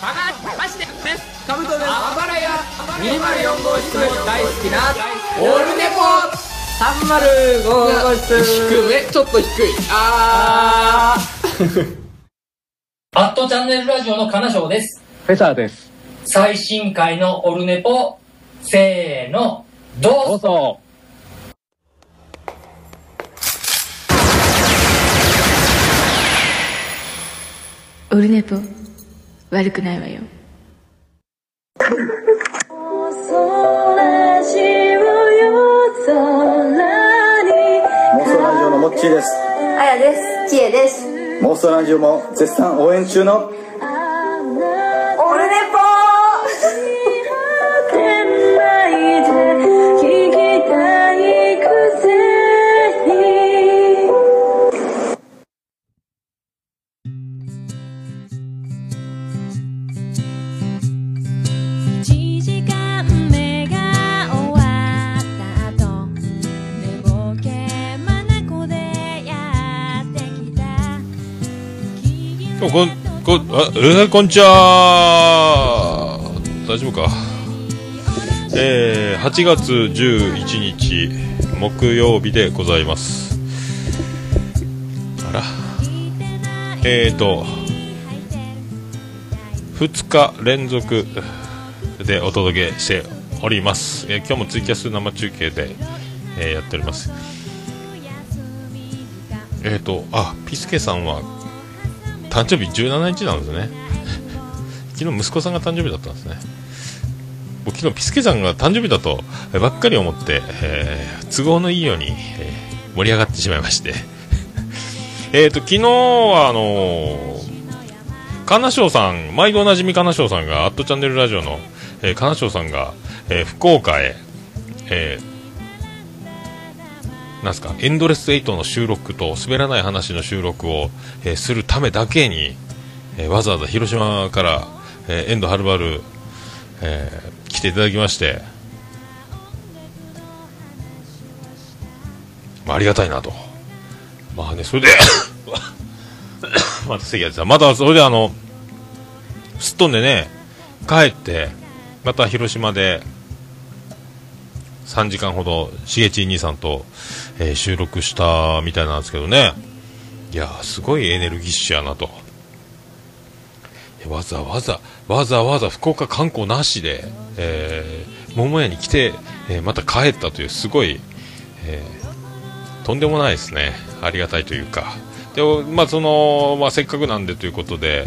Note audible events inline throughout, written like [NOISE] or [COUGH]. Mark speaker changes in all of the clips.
Speaker 1: バカマジでです
Speaker 2: カブトです
Speaker 1: あばらや204号室大好きなオールネポ
Speaker 2: 305号室
Speaker 1: 低めちょっと低いあー
Speaker 3: アットチャンネルラジオの金賞です。
Speaker 2: フェザーです
Speaker 3: 最新回のオルネポ、せーの、どうぞ
Speaker 2: どうぞ
Speaker 4: オルネポ悪くないわよ
Speaker 5: モンストラジオのモッチーです
Speaker 6: あやです。ちえです。
Speaker 5: モンストラジオも絶賛応援中の
Speaker 7: こ
Speaker 8: あえー、こんにちは。大丈夫か？えー、8月11日木曜日でございます。あら。えーと2日連続でお届けしております、えー今日もツイキャス生中継で、えーやっております。えーとあピスケさんは誕生日17日なんですね。[LAUGHS] 昨日息子さんが誕生日だったんですね。昨日ピスケさんが誕生日だとばっかり思って、えー都合のいいように、えー盛り上がってしまいまして。[LAUGHS] えと昨日はあのー、金賞さん毎度おなじみ金賞さんが「アットチャンネルラジオの」えー、金賞さんが、えー福岡へ、えーなんすかエンドレス8の収録と滑らない話の収録を、えーするためだけに、えーわざわざ広島から、えー遠藤はるばる、えー来ていただきまして、まあ、ありがたいなと。まあねそれでまた席が出たまたそれであのすっ飛んでね帰ってまた広島で3時間ほどしげち兄さんと、えー収録したみたいなんですけどね。いやーすごいエネルギッシュやなと。わざわざわざわざ福岡観光なしで、えー桃屋に来て、えーまた帰ったというすごい、えーとんでもないですね。ありがたいというか。でまあその、まあ、せっかくなんでということで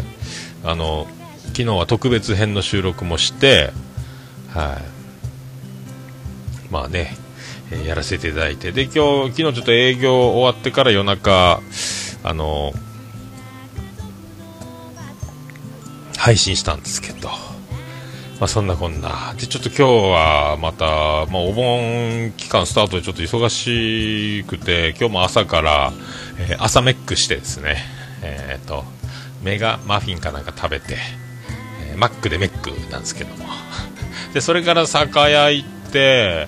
Speaker 8: あの昨日は特別編の収録もしてはい。まあね、えーやらせていただいて。で今日昨日ちょっと営業終わってから夜中あの配信したんですけど、まあ、そんなこんな。でちょっと今日はまた、まあ、お盆期間スタートでちょっと忙しくて今日も朝から、えー朝メックしてですね。えっ、とメガマフィンかなんか食べて、えーマックでメックなんですけども。でそれから酒屋行ってで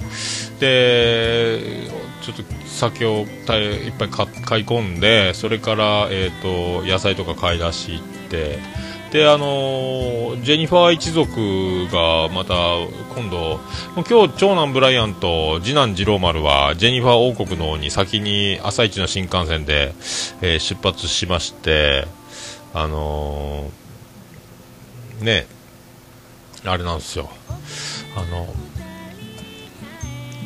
Speaker 8: ちょっと酒をいっぱい買い込んでそれから、えー、と野菜とか買い出し行ってであのジェニファー一族がまた今度今日長男ブライアンと次男次郎丸はジェニファー王国の方に先に朝一の新幹線で、えー出発しましてあのーねあれなんですよ。あの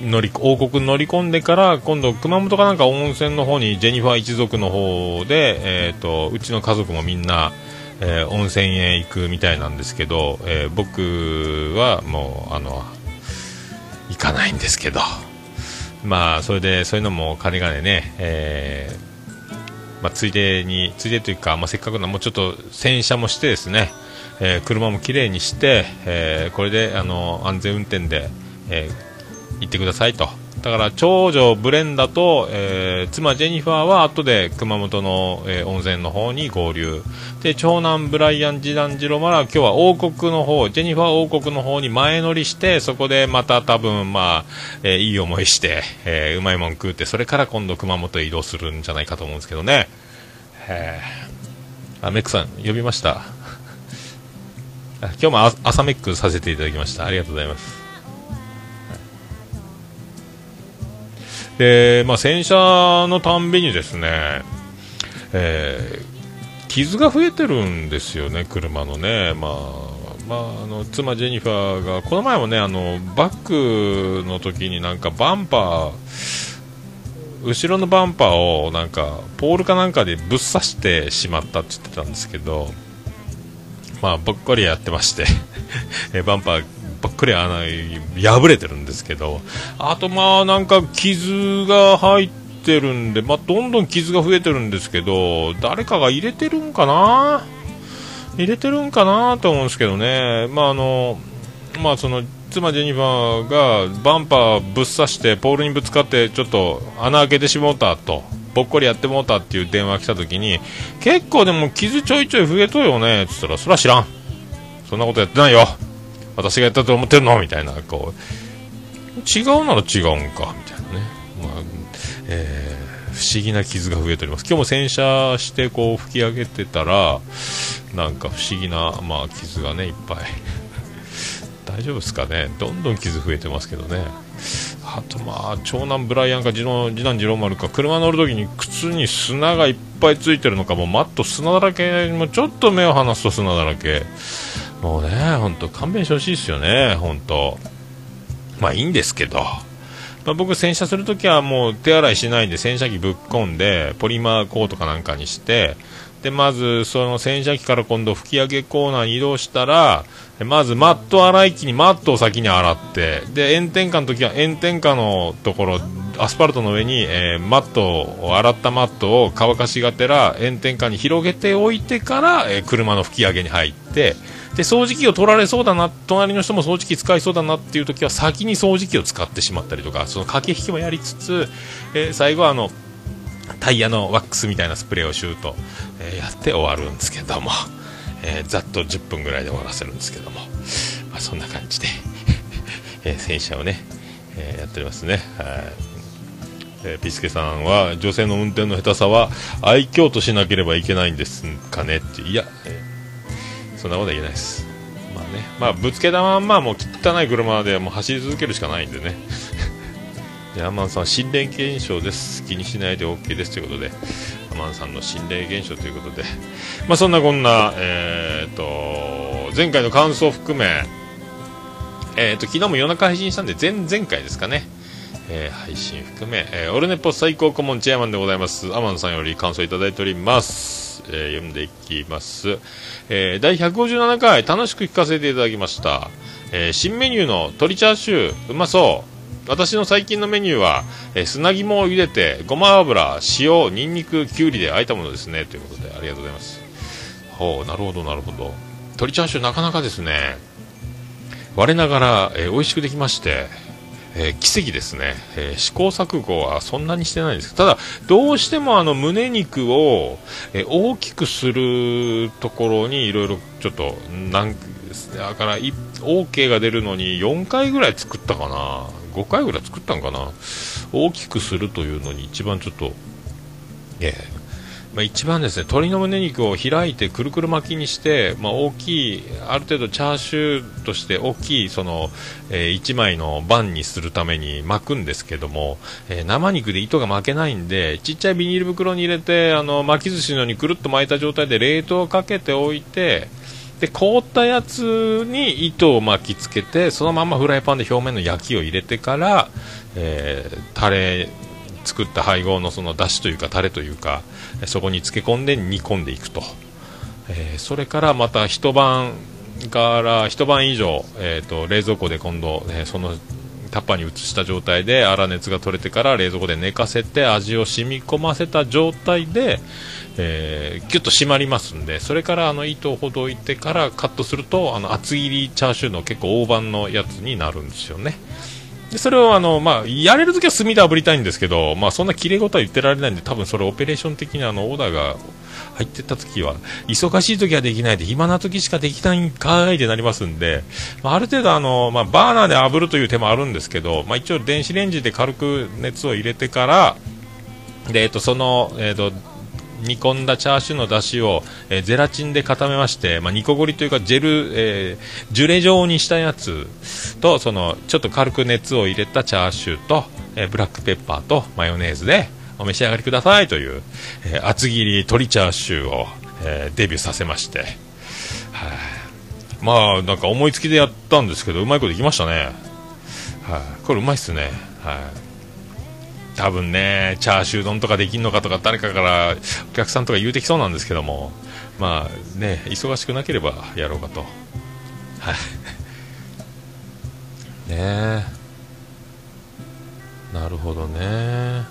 Speaker 8: 乗り王国に乗り込んでから今度熊本かなんか温泉の方にジェニファー一族の方で、えー、とうちの家族もみんな、えー温泉へ行くみたいなんですけど、えー僕はもうあの行かないんですけど。まあそれでそういうのも金がね、えーまあ、ついでについでというか、まあ、せっかくなもうちょっと洗車もしてですね、えー車もきれいにして、えーこれであの安全運転で、えー行ってくださいと。だから長女ブレンダと、えー妻ジェニファーは後で熊本の、えー温泉の方に合流。で長男ブライアン次男次郎マラは今日は王国の方ジェニファー王国の方に前乗りしてそこでまた多分まあ、えーいい思いして、えうまいもん食うってそれから今度熊本へ移動するんじゃないかと思うんですけどね。へー。あメックさん呼びました？[LAUGHS] 今日も朝メックさせていただきました。ありがとうございます。で、まあ、洗車のたんびにですね、えー傷が増えてるんですよね、車のね、まあまあ、あの妻、ジェニファーがこの前もねあのバックの時になんかバンパー後ろのバンパーをなんかポールかなんかでぶっ刺してしまったって言ってたんですけど、まあ、ぼっこりやってまして [LAUGHS] バンパーばっかり穴破れてるんですけどあとまあなんか傷が入ってるんで、まあ、どんどん傷が増えてるんですけど誰かが入れてるんかな入れてるんかなと思うんですけどねまああのまあその妻ジェニファーがバンパーぶっ刺してポールにぶつかってちょっと穴開けてしもうたとぼっこりやってもうたっていう電話来た時に結構でも傷ちょいちょい増えとるよねって言ったらそれは知らんそんなことやってないよ私がやったと思ってるの？みたいなこう違うなら違うんかみたいなね、まあえー不思議な傷が増えております。今日も洗車してこう吹き上げてたらなんか不思議な、まあ、傷がねいっぱい。[LAUGHS] 大丈夫ですかね？どんどん傷増えてますけどね。あとまあ長男ブライアンか次男次男次郎丸か車乗るときに靴に砂がいっぱいついてるのかもうマット砂だらけもうちょっと目を離すと砂だらけ。もうね本当勘弁してほしいですよね本当まあいいんですけど。まあ、僕、洗車するときはもう手洗いしないで洗車機ぶっ込んでポリマーコートかなんかにしてでまずその洗車機から今度吹き上げコーナーに移動したらまずマット洗い機にマットを先に洗ってで炎天下の時は炎天下のところアスファルトの上に、えーマットを洗ったマットを乾かしがてら炎天下に広げておいてから、えー車の吹き上げに入ってで掃除機を取られそうだな隣の人も掃除機使いそうだなっていう時は先に掃除機を使ってしまったりとかその駆け引きもやりつつ、えー最後はあのタイヤのワックスみたいなスプレーをシュート、えーやって終わるんですけども、えーざっと10分ぐらいで終わらせるんですけども、まあ、そんな感じで、[LAUGHS] えー洗車をね、えやっておりますね。はいえーピスケさんは女性の運転の下手さは愛嬌としなければいけないんですかねっていや、えーそんなことは言えないです。まあね。まあぶつけたまんまもう汚い車でも走り続けるしかないんでね。[LAUGHS] でアマンさん心霊現象です。気にしないで OK ですということで。アマンさんの心霊現象ということで。まあそんなこんなえー、と前回の感想を含めえー、と昨日も夜中配信したんで前々回ですかね。えー配信含め、えーオルネポ最高顧問チェアマンでございます。アマンさんより感想いただいております、えー読んでいきます、え第157回楽しく聞かせていただきました、え新メニューの鶏チャーシュー。うまそう。私の最近のメニューは、え砂肝を茹でてごま油塩ニンニクきゅうりであえたものですね。ということでありがとうございます。ほうなるほどなるほど。鶏チャーシューなかなかですね。我ながら、えー美味しくできまして、えー奇跡ですね、えー試行錯誤はそんなにしてないんです。ただどうしてもあの胸肉を、えー大きくするところにいろいろちょっとなんだから OK が出るのに4回ぐらい作ったかな。5回ぐらい作ったんかな。大きくするというのに一番ちょっとえーまあ、一番ですね鶏の胸肉を開いてくるくる巻きにして、まあ、大きいある程度チャーシューとして大きいその、え1枚のバンにするために巻くんですけども、えー生肉で糸が巻けないんでちっちゃいビニール袋に入れてあの巻き寿司のようにくるっと巻いた状態で冷凍をかけておいてで凍ったやつに糸を巻きつけてそのままフライパンで表面の焼きを入れてから、えータレ作った配合のその出汁というかタレというかそこに漬け込んで煮込んでいくと、えーそれからまた一晩から一晩以上、えー、と冷蔵庫で今度、えーそのタッパーに移した状態で粗熱が取れてから冷蔵庫で寝かせて味を染み込ませた状態で、えー、ギュッと締まりますんでそれからあの糸をほどいてからカットするとあの厚切りチャーシューの結構大判のやつになるんですよね。でそれをあの、まあ、やれるときは炭で炙りたいんですけど、まあ、そんな綺麗事は言ってられないんで多分それオペレーション的にあのオーダーが入ってったときは忙しいときはできないで暇なときしかできないんかいってなりますんで、まあ、ある程度あの、まあ、バーナーで炙るという手もあるんですけど、まあ、一応電子レンジで軽く熱を入れてからで、えっと、その、えっと煮込んだチャーシューの出汁を、えーゼラチンで固めまして、まあ、煮こごりというかジェル、えージュレ状にしたやつとそのちょっと軽く熱を入れたチャーシューと、えーブラックペッパーとマヨネーズでお召し上がりくださいという、えー厚切り鶏チャーシューを、えーデビューさせまして、はい。まあなんか思いつきでやったんですけどうまいこといきましたね。はい、これうまいっすね。はい。多分ねチャーシュー丼とかできんのかとか誰かからお客さんとか言うてきそうなんですけども。まあね忙しくなければやろうかと。はい。ね。なるほどね。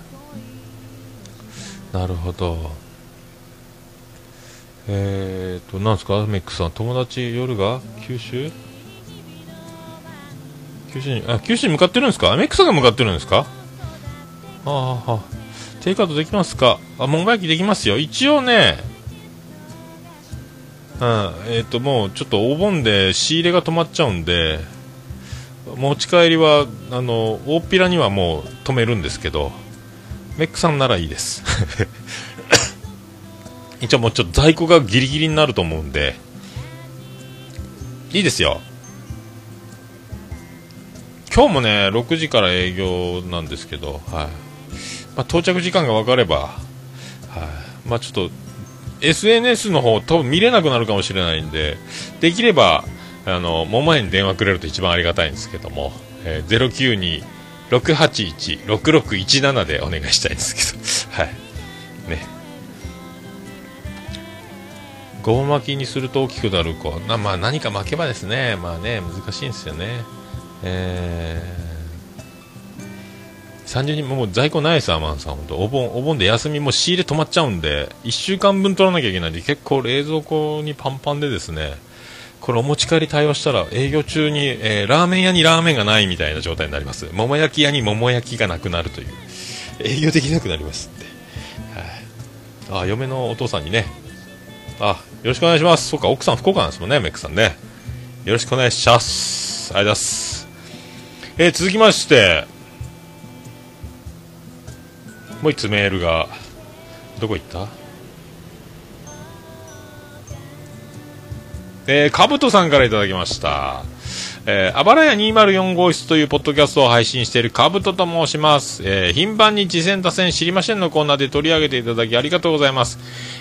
Speaker 8: なるほど。えーとなんですか？メックさん友達夜が？九州？九州にあ九州に向かってるんですか？メックさんが向かってるんですか？ああテイクアウトできますか？あ門外焼きできますよ。一応ねうんえっ、ともうちょっとお盆で仕入れが止まっちゃうんで持ち帰りはあの大っぴらにはもう止めるんですけどメックさんならいいです。[LAUGHS] 一応もうちょっと在庫がギリギリになると思うんでいいですよ。今日もね6時から営業なんですけど、はい。まあ、到着時間が分かれば、はい。まあ、ちょっと SNS の方多分見れなくなるかもしれないんでできればあの桃屋に電話くれると一番ありがたいんですけども、えー、092-681-6617でお願いしたいんですけど。[LAUGHS] はい。ね。ごぼ巻きにすると大きくなる子な、まあ、何か巻けばですね。まあね難しいんですよね。えー、30人もう在庫ないです、アマンさん、本当お盆お盆で休みも仕入れ止まっちゃうんで、1週間分取らなきゃいけないんで、結構冷蔵庫にパンパンでですね、これお持ち帰り対応したら営業中に、えーラーメン屋にラーメンがないみたいな状態になります。桃焼き屋に桃焼きがなくなるという、営業できなくなりますって。はい、あ、嫁のお父さんにね、あ、よろしくお願いします。そうか、奥さん福岡なんですもんね、メックさんね。よろしくお願いします。ありがとうございます。えー続きまして、もう一つメールが、どこ行った？えー、かぶとさんからいただきました。えー、あばらや204号室というポッドキャストを配信しているかぶとと申します。えー頻繁に次戦打線知りませんのコーナーで取り上げていただきありがとうございます。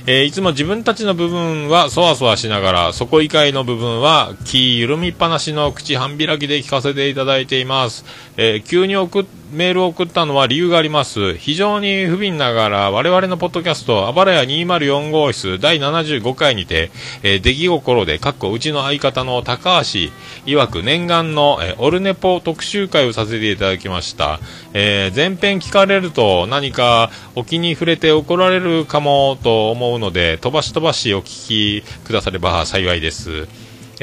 Speaker 8: えーいつも自分たちの部分はそわそわしながら、底以外の部分は気緩みっぱなしの口半開きで聞かせていただいています。えー急に送っメールを送ったのは理由があります。非常に不憫ながら、我々のポッドキャスト、あばらや204号室第75回にて、えー出来心で、かっこうちの相方の高橋曰く念願の、えーオルネポ特集会をさせていただきました。えー前編聞かれると何かお気に触れて怒られるかもと思うので、飛ばし飛ばしお聞きくだされば幸いです。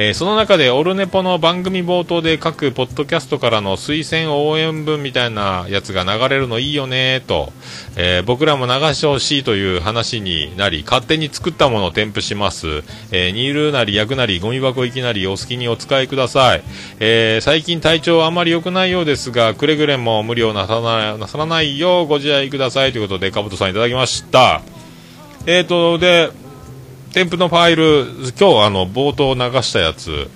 Speaker 8: えーその中でオルネポの番組冒頭で各ポッドキャストからの推薦応援文みたいなやつが流れるのいいよねと、えー僕らも流してほしいという話になり勝手に作ったものを添付します、えー煮るなり焼くなりゴミ箱行きなりお好きにお使いください、えー最近体調あまり良くないようですがくれぐれも無理をなさななさらないようご自愛くださいということでかぶとさんいただきました。えーとで添付のファイル、今日あの冒頭流したやつ、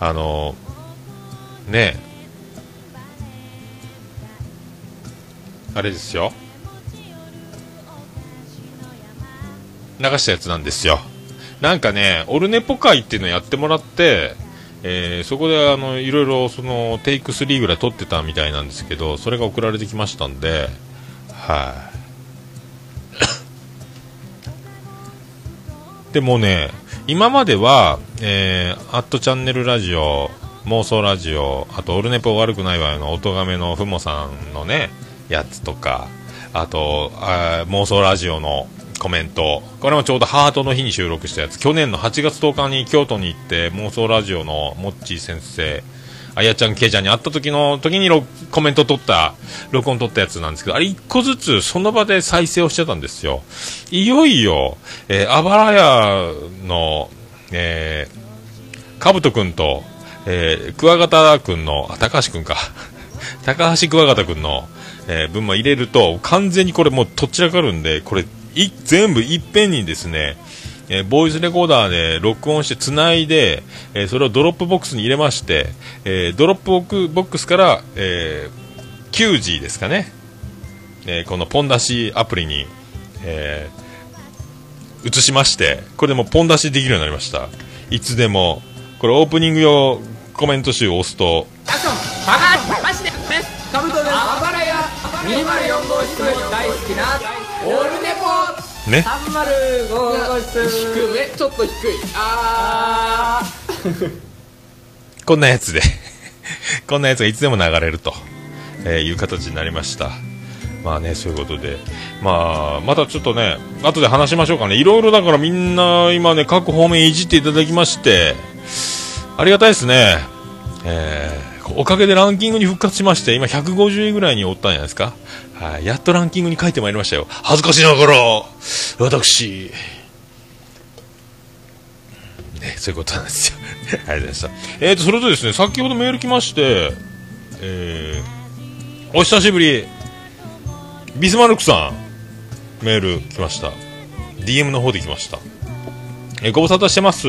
Speaker 8: あのねあれですよ、流したやつなんですよ。なんかね、オルネポ会っていうのやってもらって、えーそこであのいろいろそのテイク3ぐらい撮ってたみたいなんですけど、それが送られてきましたんで、はい、でもね、今までは、えー、アットチャンネルラジオ、妄想ラジオ、あと、オルネポ悪くないわよの、おとがめのふもさんのね、やつとか、あと、あ妄想ラジオのコメント、これもちょうどハートの日に収録したやつ、去年の8月10日に京都に行って、妄想ラジオのモッチー先生、あやちゃん、けいちゃんに会った時の時にコメント取った、録音取ったやつなんですけど、あれ一個ずつその場で再生をしてたんですよ。いよいよ、えー、あばらやの、えー、かぶとくんと、えー、クワガタくんの、あ、高橋くんか。[LAUGHS] 高橋クワガタくんの、えー分も入れると、完全にこれもうとっちらかるんで、これい全部いっぺんにですね、えーボーイスレコーダーで録音してつないで、えーそれをドロップボックスに入れまして、えードロップボックスから、えー、9G ですかね、えーこのポン出しアプリに、えー移しまして、これでもポン出しできるようになりました。いつでも、これオープニング用コメント集を押すと、
Speaker 1: アクションバカマジで。カブトですあばらや204号室。大好きな。
Speaker 8: ね、
Speaker 2: 305号室
Speaker 1: 低めちょっと低いあ
Speaker 8: こんなやつで、[LAUGHS] こんなやつがいつでも流れると、えーいう形になりました。まあね、そういうことで。まあ、またちょっとね、後で話しましょうかね。いろいろだからみんな今ね、各方面いじっていただきまして、ありがたいですね。えーおかげでランキングに復活しまして、今150位ぐらいにおったんじゃないですか。はい、やっとランキングに書いてまいりましたよ。恥ずかしながら、私、ね、そういうことなんですよ。[LAUGHS] ありがとうございました。えーと、それとですね、先ほどメール来まして、えー、お久しぶり、ビスマルクさん、メール来ました。DM の方で来ました。えーご無沙汰してます。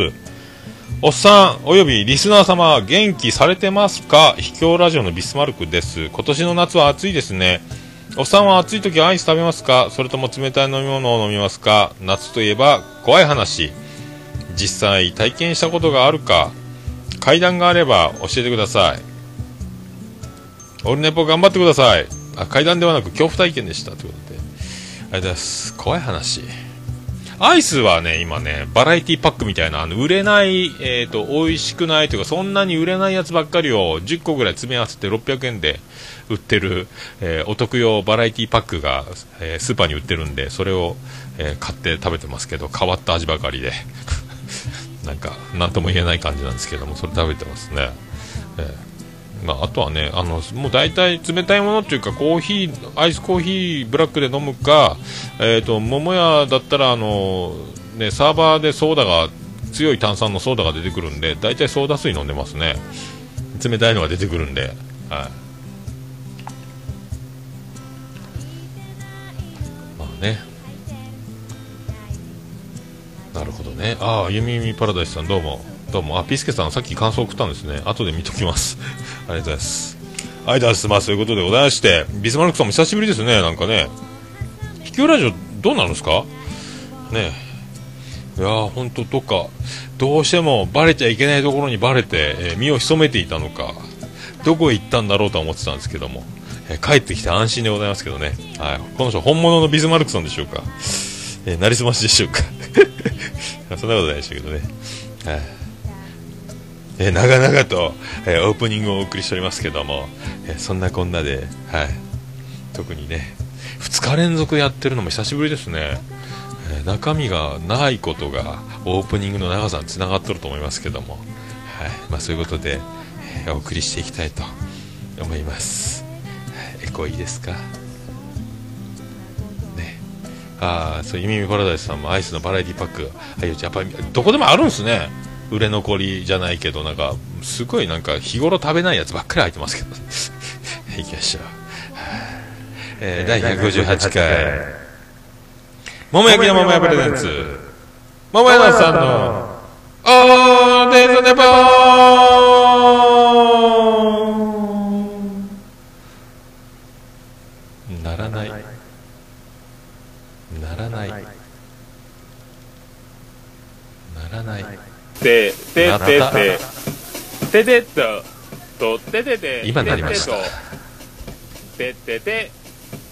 Speaker 8: おっさん、およびリスナー様、元気されてますか？秘境ラジオのビスマルクです。今年の夏は暑いですね。おっさんは暑い時アイス食べますか？それとも冷たい飲み物を飲みますか？夏といえば怖い話。実際体験したことがあるか？階段があれば教えてください。オルネポ頑張ってください。あ階段ではなく恐怖体験でした。ということで。ありがとうございます。怖い話。アイスはね今ねバラエティパックみたいなあの売れないえっ、と美味しくないというかそんなに売れないやつばっかりを10個ぐらい詰め合わせて600円で売ってる、えーお得用バラエティパックが、えースーパーに売ってるんでそれを、えー買って食べてますけど変わった味ばかりで [LAUGHS] なんか、なんとも言えない感じなんですけども、それ食べてますね。ええまあ、あとはね、あの、もう大体冷たいものっていうか、コーヒー、アイスコーヒーブラックで飲むか、えっ、と、桃屋だったら、あの、ね、サーバーでソーダが、強い炭酸のソーダが出てくるんで、大体ソーダ水飲んでますね。冷たいのが出てくるんで、はい。ね。なるほどね。ああ、ゆみゆみパラダイスさん、どうも。どうも。あ、ピスケさん、さっき感想送ったんですね。後で見ときます。[LAUGHS] ありがとうございます。ありがとうございます。まあ、そういうことでございまして、ビスマルクさんも久しぶりですね、なんかね。秘境ラジオ、どうなるんですか？ね。いやー、ほんと、どっか、どうしてもバレちゃいけないところにバレて、えー身を潜めていたのか、どこへ行ったんだろうとは思ってたんですけども、え帰ってきて安心でございますけどね。はい。この人、本物のビスマルクさんでしょうか。えー、なりすましでしょうか。[LAUGHS] そんなことないでしたけどね。はい。えー長々と、えーオープニングをお送りしておりますけども、えそんなこんなで、はい。特にね、2日連続やってるのも久しぶりですね。え中身がないことがオープニングの長さにつながっとると思いますけども、はいまあ、そういうことで、えお送りしていきたいと思います、はいエコーいいですか？ね。ああそうゆみみパラダイスさんもアイスのバラエティパックあやっぱりどこでもあるんですね。売れ残りじゃないけどなんかすごいなんか日頃食べないやつばっかり入ってますけど [LAUGHS] いきましょう、はあえー第158回。桃焼きの桃屋プレゼンツ。桃屋のさんのオーデイズネポーならない。ならない。ならない。
Speaker 9: ててててててととててて
Speaker 8: 今なりました。
Speaker 9: ててて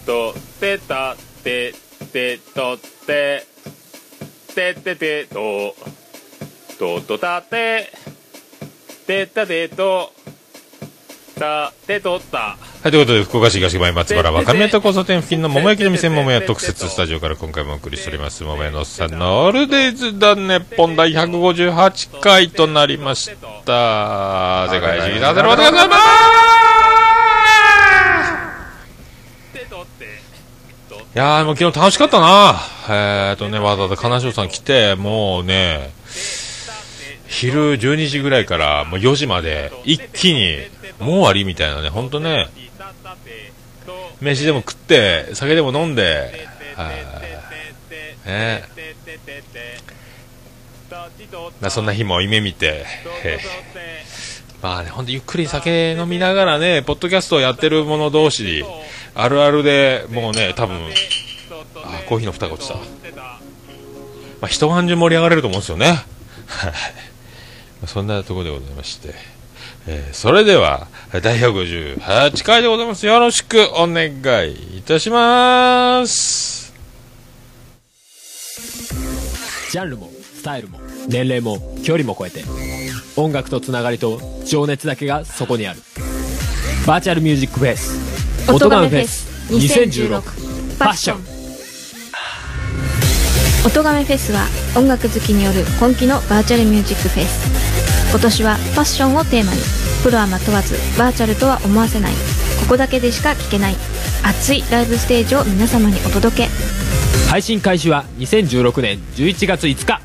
Speaker 9: とてたててとててててとととたててたてとたてとった
Speaker 8: はい、ということで、福岡市東区前松原若宮と交差点付近の桃焼きの店桃屋特設スタジオから今回もお送りしております、桃屋のおっさんのオールデイズだね、本第158回となりました。世界中させろ、お願いします。いやー、もう昨日楽しかったな。えーとね、わざわざ金城さん来て、もうね、昼12時ぐらいからもう4時まで一気に、もう終わりみたいなね、ほんとね、飯でも食って、酒でも飲んで、ねまあそんな日も夢見て、まあね、ほんとゆっくり酒飲みながらね、ポッドキャストをやってる者同士、あるあるでもうね、多分、あ、コーヒーの蓋が落ちた。まあ一晩中盛り上がれると思うんですよね。そんなところでございまして。えーそれでは、第158回でございます。よろしくお願いいたします。
Speaker 10: ジャンルもスタイルも年齢も距離も超えて音楽とつながりと情熱だけがそこにあるバーチャルミュージックフェス音ガメフェス2016パッション
Speaker 4: 音亀フェスは音楽好きによる本気のバーチャルミュージックフェス今年はファッションをテーマに。プロアマ問わずバーチャルとは思わせない。ここだけでしか聴けない。熱いライブステージを皆様にお届け。
Speaker 10: 配信開始は2016年11月5日。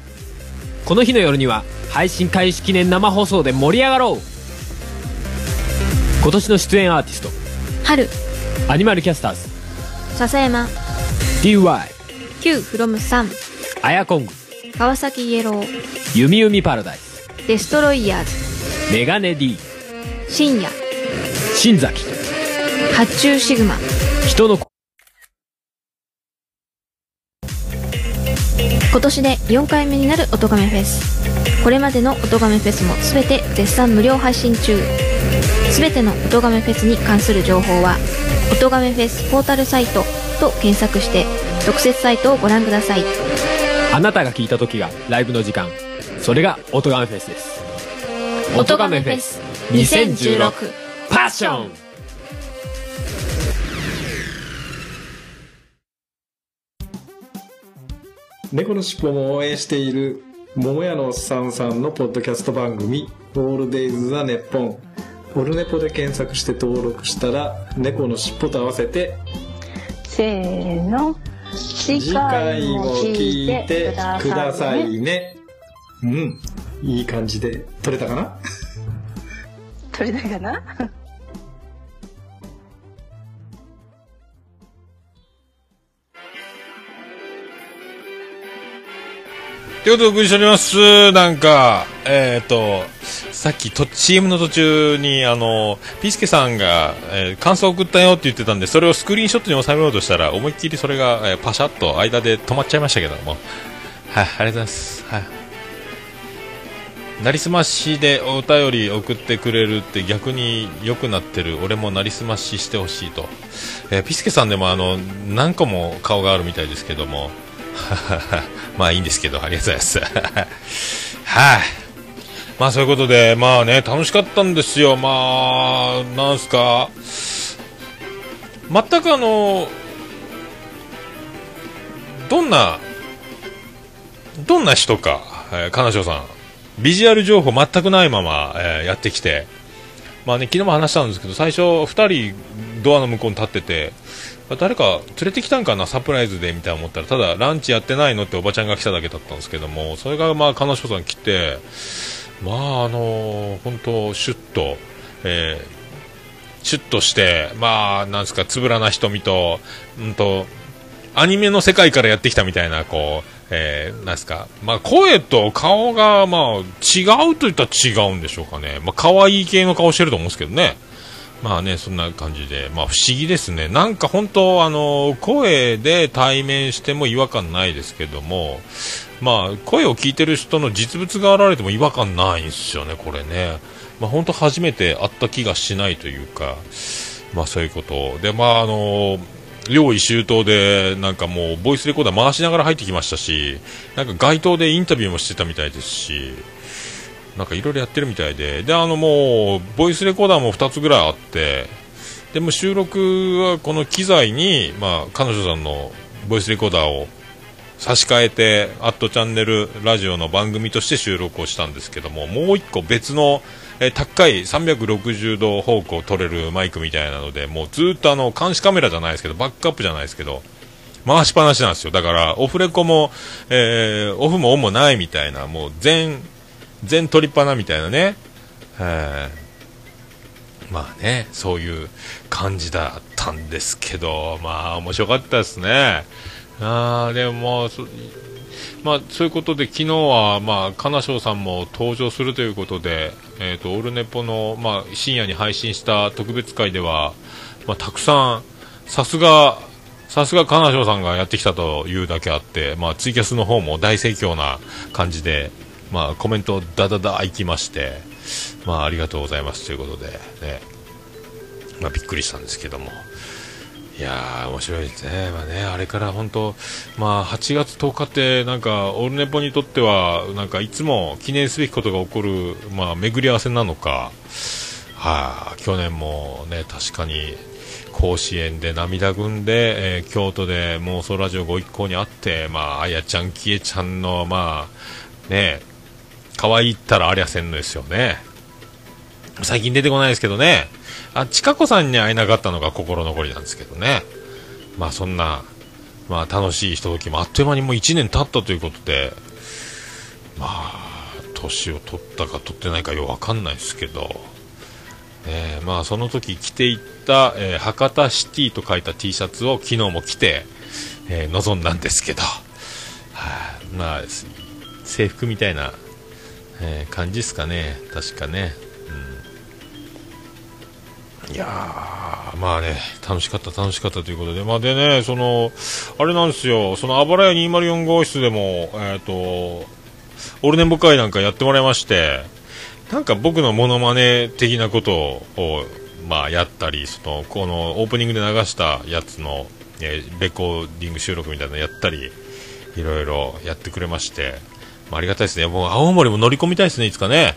Speaker 10: この日の夜には配信開始記念生放送で盛り上がろう。今年の出演アーティスト。
Speaker 4: 春。
Speaker 10: アニマルキャスターズ。
Speaker 4: 笹山。
Speaker 10: DY
Speaker 4: Q from 3
Speaker 10: アヤコング。
Speaker 4: 川崎イエロー。
Speaker 10: ユミユミパラダイス
Speaker 4: デストロイヤーズ。
Speaker 10: メガネ D
Speaker 4: 深夜。
Speaker 10: 新崎。
Speaker 4: 発注シグマ。
Speaker 10: 人の
Speaker 4: 今年で4回目になる音亀フェス。これまでの音亀フェスも全て絶賛無料配信中。全ての音亀フェスに関する情報は「音亀フェスポータルサイト」と検索して特設サイトをご覧ください。
Speaker 10: あなたが聞いた時がライブの時間それが音ガメフェスです。
Speaker 4: 音亀フェス2016
Speaker 10: パッション。
Speaker 2: 猫のしっぽも応援している桃屋のおっさんさんのポッドキャスト番組「オールデイズ・ザ・ネッポン」オルネポで検索して登録したら猫のしっぽと合わせて
Speaker 6: せーの。次
Speaker 2: 次回も聞いてくださいねうんいい感じで撮れたかな？
Speaker 6: 取れたかな？
Speaker 8: ということでお送りしております。なんか、えっ、と、さっきと CM の途中に、あの、ピースケさんが、えー感想送ったよって言ってたんで、それをスクリーンショットに収めようとしたら、思いっきりそれが、えーパシャッと間で止まっちゃいましたけども。はい、ありがとうございます。はい。なりすましでお便り送ってくれるって逆に良くなってる俺もなりすまししてほしいと、えーピスケさんでもあの何個も顔があるみたいですけども。[LAUGHS] まあいいんですけどありがとうございます。[LAUGHS] はい、まあそういうことでまあね楽しかったんですよ。まあなんすか。全くあのどんなどんな人か、えー彼女さん。ビジュアル情報全くないまま、えーやってきて、まあね、昨日も話したんですけど、最初、2人ドアの向こうに立ってて、誰か連れてきたんかな、サプライズでみたいな思ったら、ただランチやってないのっておばちゃんが来ただけだったんですけども、それがまあ彼女さん来て、まああの本当、シュッと、えーシュッとして、まあ、なんですか、つぶらな瞳と、うんと、アニメの世界からやってきたみたいな、こう、えー、なんすか、まあ、声と顔が、まあ、違うと言ったら違うんでしょうかね。まあ、可愛い系の顔してると思うんですけどね。まあね、そんな感じで、まあ不思議ですね。なんか本当、あの、声で対面しても違和感ないですけども、まあ、声を聞いてる人の実物が現れても違和感ないんですよね、これね。まあ本当初めて会った気がしないというか、まあそういうこと。で、まああの、用意周到で、なんかもう、ボイスレコーダー回しながら入ってきましたし、なんか街頭でインタビューもしてたみたいですし、なんかいろいろやってるみたいで、で、あのもう、ボイスレコーダーも2つぐらいあって、でも収録はこの機材に、まあ、彼女さんのボイスレコーダーを差し替えて、アットチャンネルラジオの番組として収録をしたんですけども、もう1個別の、えー高い360度方向を撮れるマイクみたいなので、もうずっとあの、監視カメラじゃないですけど、バックアップじゃないですけど、回しっぱなしなんですよ。だから、オフレコも、えーオフもオンもないみたいな、もう全、全取りっぱなみたいなね。はいまあね、そういう感じだったんですけど、まあ面白かったですね。あーでもまあ、そういうことで昨日は、まあ、金賞さんも登場するということで、えー、とオルネポの、まあ、深夜に配信した特別会では、まあ、たくさんさすがさすが金城さんがやってきたというだけあって、まあ、ツイキャスの方も大盛況な感じで、まあ、コメントだだだいきまして、まあ、ありがとうございますということで、ねまあ、びっくりしたんですけども。いやー、面白いですね。まあね、あれから本当、まあ、8月10日って、なんか、オルネポにとっては、なんか、いつも記念すべきことが起こる、まあ、巡り合わせなのか、はあ、去年もね、確かに、甲子園で涙ぐんで、えー京都で妄想ラジオご一行に会って、まあ、あやちゃん、きえちゃんの、まあ、ね、可愛いったらありゃせんのですよね。最近出てこないですけどね。あ、ちかこさんに会えなかったのが心残りなんですけどね。まあそんな、まあ楽しいひとときもあっという間にもう1年経ったということで、まあ、年を取ったか取ってないかよくわかんないですけど、えーまあその時着ていった、えー博多シティと書いた T シャツを昨日も着て、えー臨んだんですけど、はい。まあ、制服みたいな、え感じですかね、確かね。いや、まあね、楽しかった、楽しかったということで、まあでね、その、あれなんですよ、その、あばらや204号室でも、えっ、と、オールネンボ会なんかやってもらいまして、なんか僕のモノマネ的なことを、まあやったり、その、このオープニングで流したやつの、えーレコーディング収録みたいなのやったり、いろいろやってくれまして、まあ、ありがたいですね。もう青森も乗り込みたいですね、いつかね。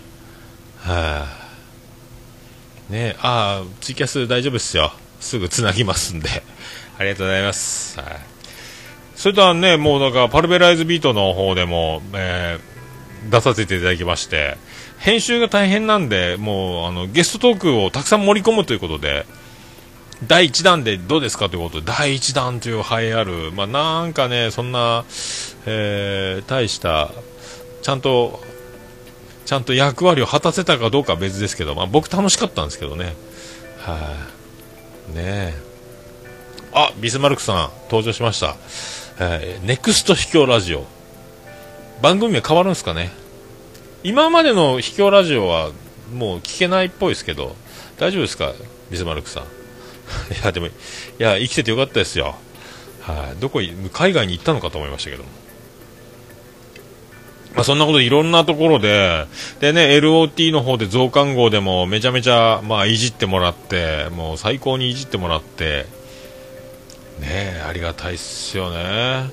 Speaker 8: はい、ねああ、ツイキャス大丈夫ですよ。すぐつなぎますんで。[LAUGHS] ありがとうございます。はい。それとはね、もうなんか、パルベライズビートの方でも、えー出させていただきまして、編集が大変なんで、もう、あの、ゲストトークをたくさん盛り込むということで、第1弾でどうですかということで、第1弾という栄えある、まあ、なんかね、そんな、えー大した、ちゃんと、ちゃんと役割を果たせたかどうかは別ですけど、まあ、僕楽しかったんですけどね。はい、ねえ。あ、ビスマルクさん、登場しました。えーネクスト秘境ラジオ。番組名変わるんですかね？今までの秘境ラジオはもう聞けないっぽいですけど、大丈夫ですか？ビスマルクさん。[LAUGHS] いや、でも、いや、生きててよかったですよ。はい、どこい、海外に行ったのかと思いましたけども。まあ、そんなこといろんなところで、でね、LOT の方で増刊号でもめちゃめちゃ、まあ、いじってもらって、もう最高にいじってもらって、ね、ありがたいっすよね。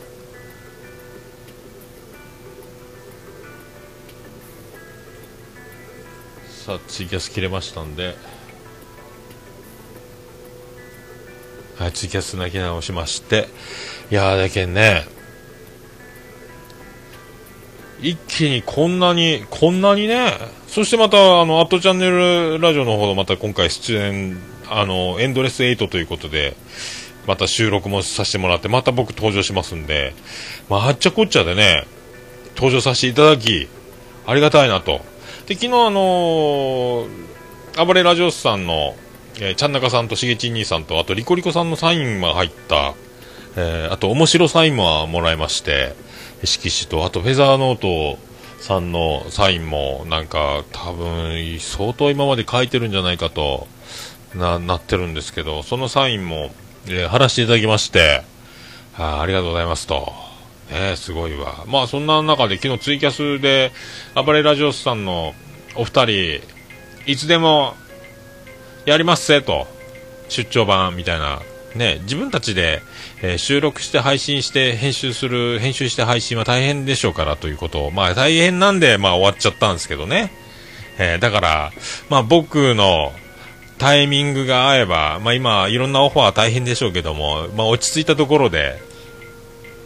Speaker 8: さあ、ツイキャス切れましたんで、はい、ツイキャスつなぎ直しまして、いやーだけんね、一気にこんなに、こんなにね、そしてまた、あの、アットチャンネルラジオの方でまた今回出演、あの、エンドレス8ということで、また収録もさせてもらって、また僕登場しますんで、まあ、あっちゃこっちゃでね、登場させていただき、ありがたいなと。で、昨日あのー、暴れラジオスさんの、えー、ちゃんなかさんとしげちん兄さんと、あとリコリコさんのサインが入った、えーあと面白サインももらいまして、色紙と、あとフェザーノートさんのサインも、なんか、多分、相当今まで書いてるんじゃないかと、な、なってるんですけど、そのサインも、えー貼らせていただきまして、あありがとうございますと。ねすごいわ。まあ、そんな中で昨日ツイキャスで、暴れラジオスさんのお二人、いつでも、やりますせと、出張版みたいな、ね、自分たちで、えー収録して配信して編集する、編集して配信は大変でしょうからということを、まあ大変なんで、まあ終わっちゃったんですけどね。えーだから、まあ僕のタイミングが合えば、まあ今いろんなオファー大変でしょうけども、まあ落ち着いたところで、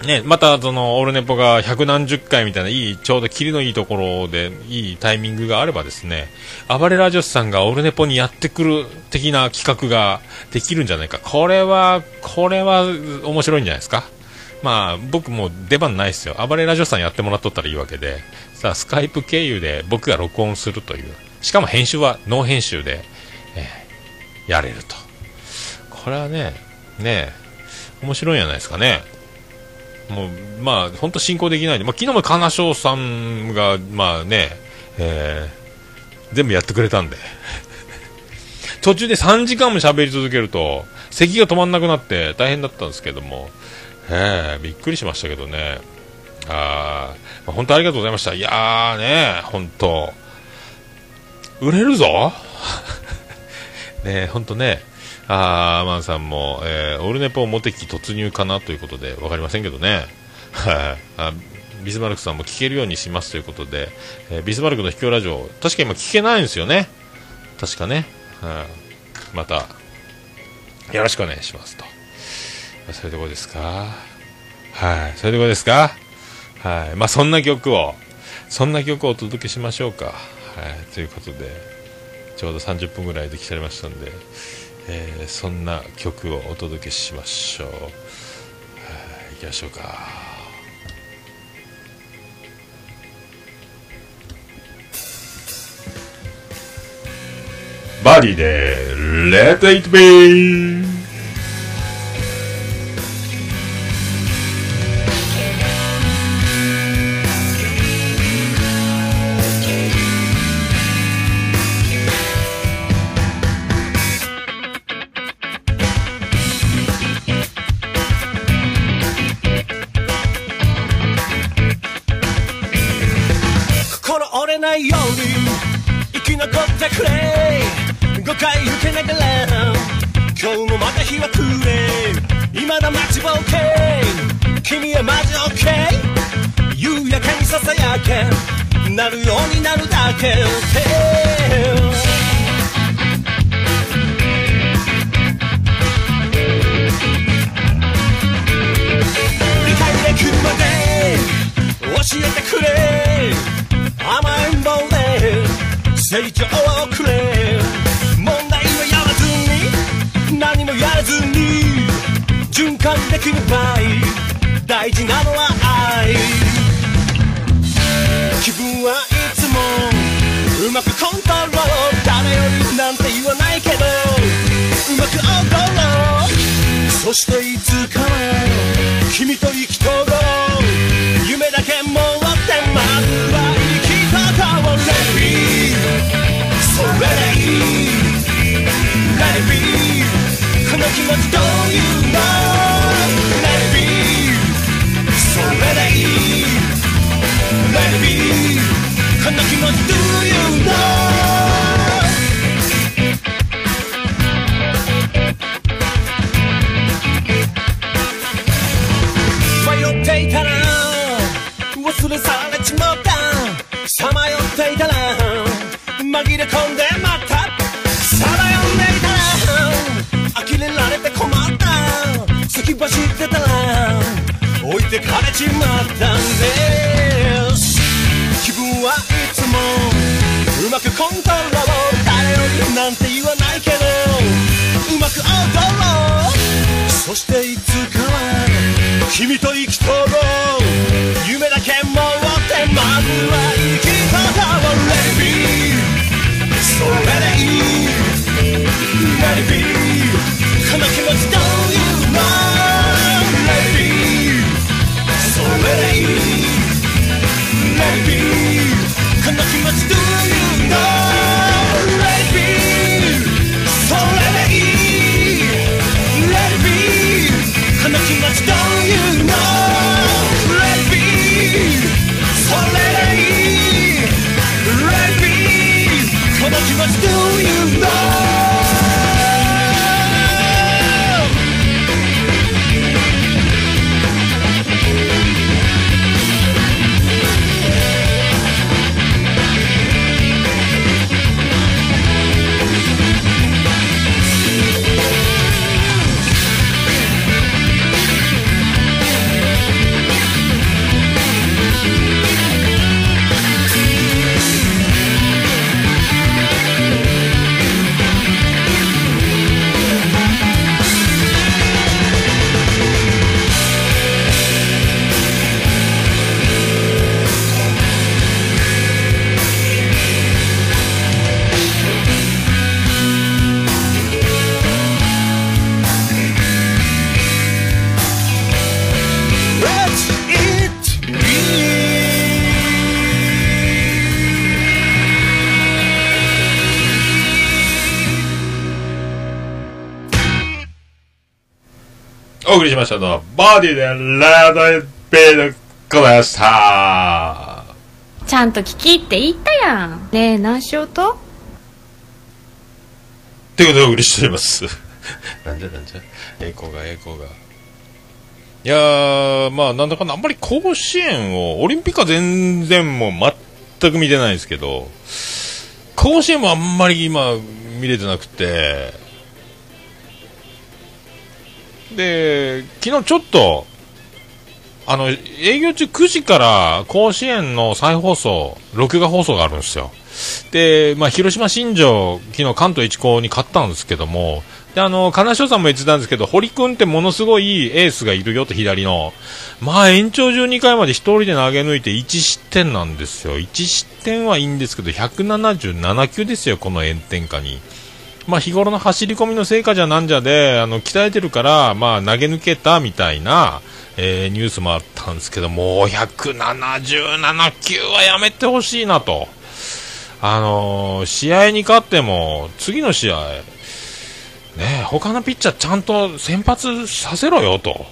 Speaker 8: ね、またそのオルネポが百何十回みたいないい、ちょうどキリのいいところでいいタイミングがあればですね、暴れラジオスさんがオルネポにやってくる的な企画ができるんじゃないか。これは、これは面白いんじゃないですか。まあ僕も出番ないですよ。暴れラジオスさんやってもらっとったらいいわけで、さあスカイプ経由で僕が録音するという。しかも編集はノー編集で、えーやれると。これはね、ね面白いんじゃないですかね。もう、まあ、本当進行できないんで、まあ、昨日も金賞さんが、まあね、えー全部やってくれたんで。[LAUGHS] 途中で3時間も喋り続けると、咳が止まんなくなって大変だったんですけども、えーびっくりしましたけどね。あまあ本当ありがとうございました。いやーね、本当売れるぞ [LAUGHS] ね本当ね、あーアマンさんも、えーオルネポモテキ突入かなということで、わかりませんけどね。はいビスマルクさんも聞けるようにしますということで、えービスマルクの秘境ラジオ、確か今聞けないんですよね。確かね。はいまた、よろしくお願いしますと。そういうとこですかはい。そういうとこですかはい。まあ、そんな曲を、そんな曲をお届けしましょうか。はい。ということで、ちょうど30分ぐらいできちゃいましたんで、えーそんな曲をお届けしましょう。はい。きましょうか。バディで、Let It Be!
Speaker 11: 君と生きとろう夢だけ持ってまずは生き方を Let it be それでいい Let it be この気持ちどこの気持
Speaker 8: 送りしましたのは、バディでラードエッペーでございました。
Speaker 4: ちゃんと聞きって言ったやん。ねえ、何しようと？
Speaker 8: ということでお送りしております。[LAUGHS] なんじゃなんじゃ？栄光が栄光が。いやー、まあなんだかんだ、あんまり甲子園を、オリンピックは全然もう全く見てないですけど、甲子園もあんまり今見れてなくて、で、昨日ちょっと、あの、営業中9時から甲子園の再放送、録画放送があるんですよ。で、まあ、広島新庄、昨日関東一高に勝ったんですけども、で、あの、金城さんも言ってたんですけど、堀君ってものすごいエースがいるよと左の。まあ、延長12回まで一人で投げ抜いて1失点なんですよ。1失点はいいんですけど、177球ですよ、この炎天下に。まあ、日頃の走り込みの成果じゃなんじゃで、あの、鍛えてるから、まあ、投げ抜けたみたいな、えーニュースもあったんですけど、もう177球はやめてほしいなと。あのー試合に勝っても、次の試合、ね、他のピッチャーちゃんと先発させろよと。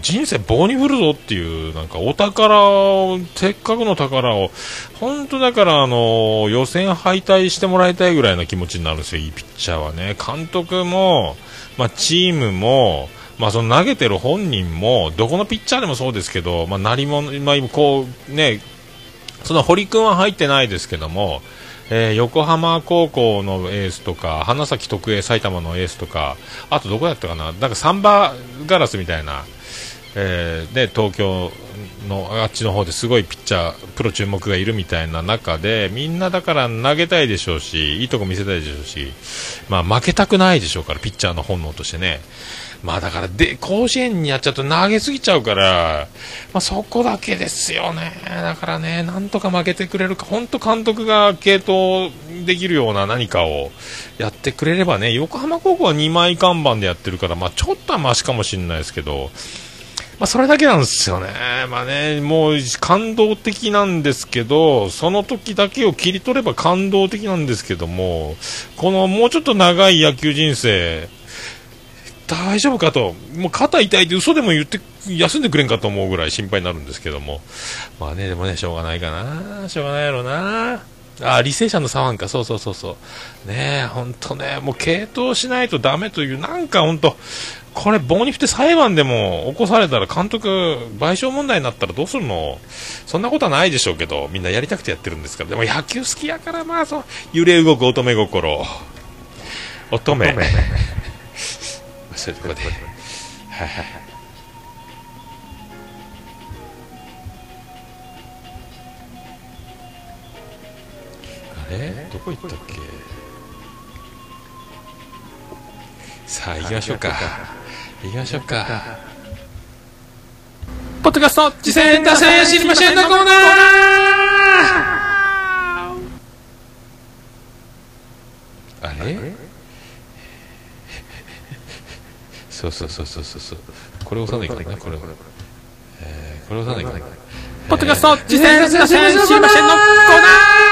Speaker 8: 人生棒に振るぞっていう、なんかお宝を、せっかくの宝を、本当だから、あの予選敗退してもらいたいぐらいの気持ちになるんですよ、いいピッチャーはね。監督も、まあ、チームも、まあ、その投げてる本人も、どこのピッチャーでもそうですけど、まあ、なりも、まあ、こう、ね、その堀君は入ってないですけども、えー横浜高校のエースとか、花咲徳栄埼玉のエースとか、あとどこだったかな、なんかサンバガラスみたいな、えーで東京のあっちの方ですごいピッチャー、プロ注目がいるみたいな中で、みんなだから投げたいでしょうし、いいとこ見せたいでしょうし、まあ負けたくないでしょうから、ピッチャーの本能としてね。まあだからで、甲子園にやっちゃうと投げすぎちゃうから、まあそこだけですよね。だからね、なんとか負けてくれるか、本当監督が継投できるような何かをやってくれればね、横浜高校は2枚看板でやってるから、まあちょっとはマシかもしれないですけど、まあそれだけなんですよね。まあね、もう感動的なんですけど、その時だけを切り取れば感動的なんですけども、このもうちょっと長い野球人生、大丈夫かと、もう肩痛いって嘘でも言って、休んでくれんかと思うぐらい心配になるんですけども。まあね、でもね、しょうがないかな。しょうがないやろな。あ、履正社の左腕か、そうそうそうそう。ねえ、ほんとね、もう継投しないとダメという、なんかほんと、これ棒に振って裁判でも起こされたら監督、賠償問題になったらどうするの？そんなことはないでしょうけど、みんなやりたくてやってるんですから。でも野球好きやから、まあそう、揺れ動く乙女心。乙女。そういうところで。はいはい [LAUGHS] あれ？どこ行ったっけ？さあ行きましょうか。行きましょうか。ポッドキャスト次戦打線知りませんのコーナー。あれ？そうそうそうそうそうそう。これ押さないかなこれ、えー、これ押さないかなポッドキャスト次戦打線知りませんのコーナ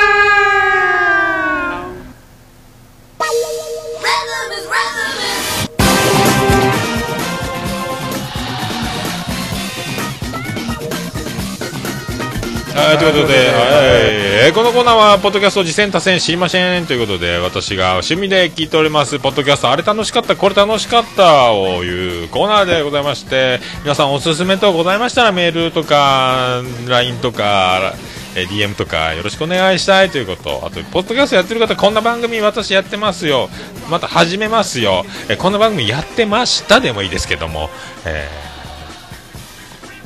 Speaker 8: はい、ということで、[LAUGHS] はい。えーこのコーナーは、ポッドキャスト次戦多戦知りませんということで、私が趣味で聞いております、ポッドキャスト、あれ楽しかった、これ楽しかったをいうコーナーでございまして、皆さんおすすめとございましたら、メールとか、LINE とか、えー DM とかよろしくお願いしたいということ、あと、ポッドキャストやってる方、こんな番組私やってますよ、また始めますよ、えーこんな番組やってましたでもいいですけども、え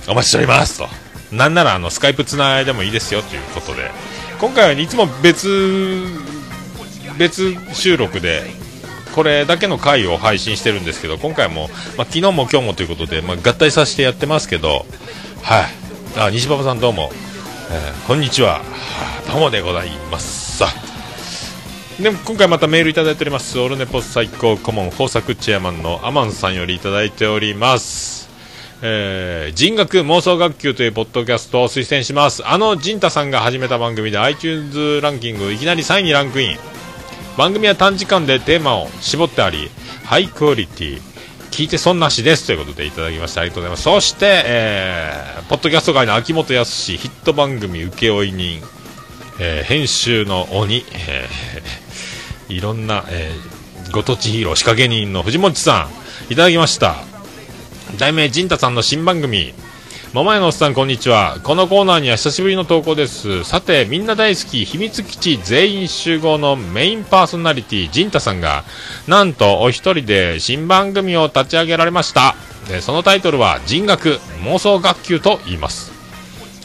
Speaker 8: ーお待ちしておりますと。なんならあのスカイプつないでもいいですよということで。今回はいつも別別収録でこれだけの回を配信してるんですけど今回も、まあ、昨日も今日もということで、まあ、合体させてやってますけどはい。あ西馬場さんどうも、えーこんにちは。どうもでございます。さでも今回またメールいただいております。オルネポス最高顧問豊作チェアマンのアマンさんよりいただいております。えー人学妄想学級というポッドキャストを推薦します。あの陣太さんが始めた番組で iTunes ランキングいきなり3位にランクイン。番組は短時間でテーマを絞ってありハイクオリティ。聞いて損なしですということでいただきましてありがとうございます。そして、えーポッドキャスト界の秋元康ヒット番組請負人、えー編集の鬼、えー [LAUGHS] いろんな、えーご当地ヒーロー仕掛け人の藤本さん。いただきました。題名陣太さんの新番組。桃屋のおっさんこんにちは。このコーナーには久しぶりの投稿です。さてみんな大好き秘密基地全員集合のメインパーソナリティ陣太さんがなんとお一人で新番組を立ち上げられました。でそのタイトルは人学妄想学級と言います。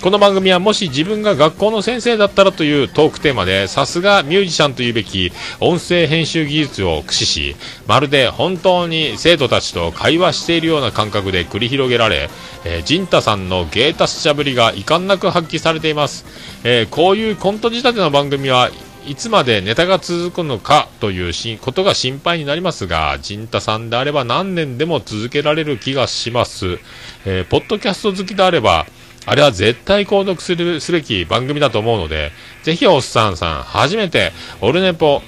Speaker 8: この番組はもし自分が学校の先生だったらというトークテーマでさすがミュージシャンというべき音声編集技術を駆使しまるで本当に生徒たちと会話しているような感覚で繰り広げられ、えー、ジンタさんの芸達者ぶりが遺憾なく発揮されています、えーこういうコント仕立ての番組はいつまでネタが続くのかということが心配になりますが、陣太さんであれば何年でも続けられる気がします。えーポッドキャスト好きであれば、あれは絶対購読するすべき番組だと思うので、ぜひおっさんさん、初めて、オルネポ、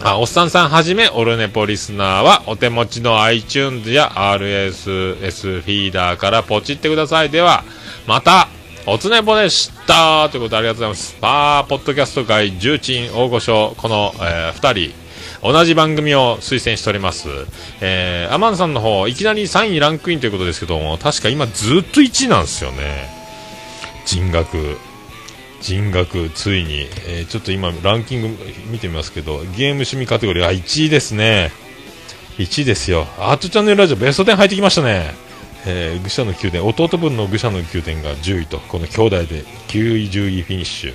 Speaker 8: あ、おっさんさんはじめ、オルネポリスナーは、お手持ちの iTunes や RSS フィーダーからポチってください。では、また、おつねぽでしたということでありがとうございます。パー、ポッドキャスト界重鎮大御所、この、えー二人、同じ番組を推薦しております。えー、アマンさんの方、いきなり3位ランクインということですけども、確か今ずっと1位なんですよね。人学。人学、ついに、えーちょっと今ランキング見てみますけど、ゲーム趣味カテゴリー、あ、1位ですね。1位ですよ。アートチャンネルラジオベスト10入ってきましたね。えー、愚者の宮殿、弟分の愚者の宮殿が10位と、この兄弟で9位、10位フィニッシュ。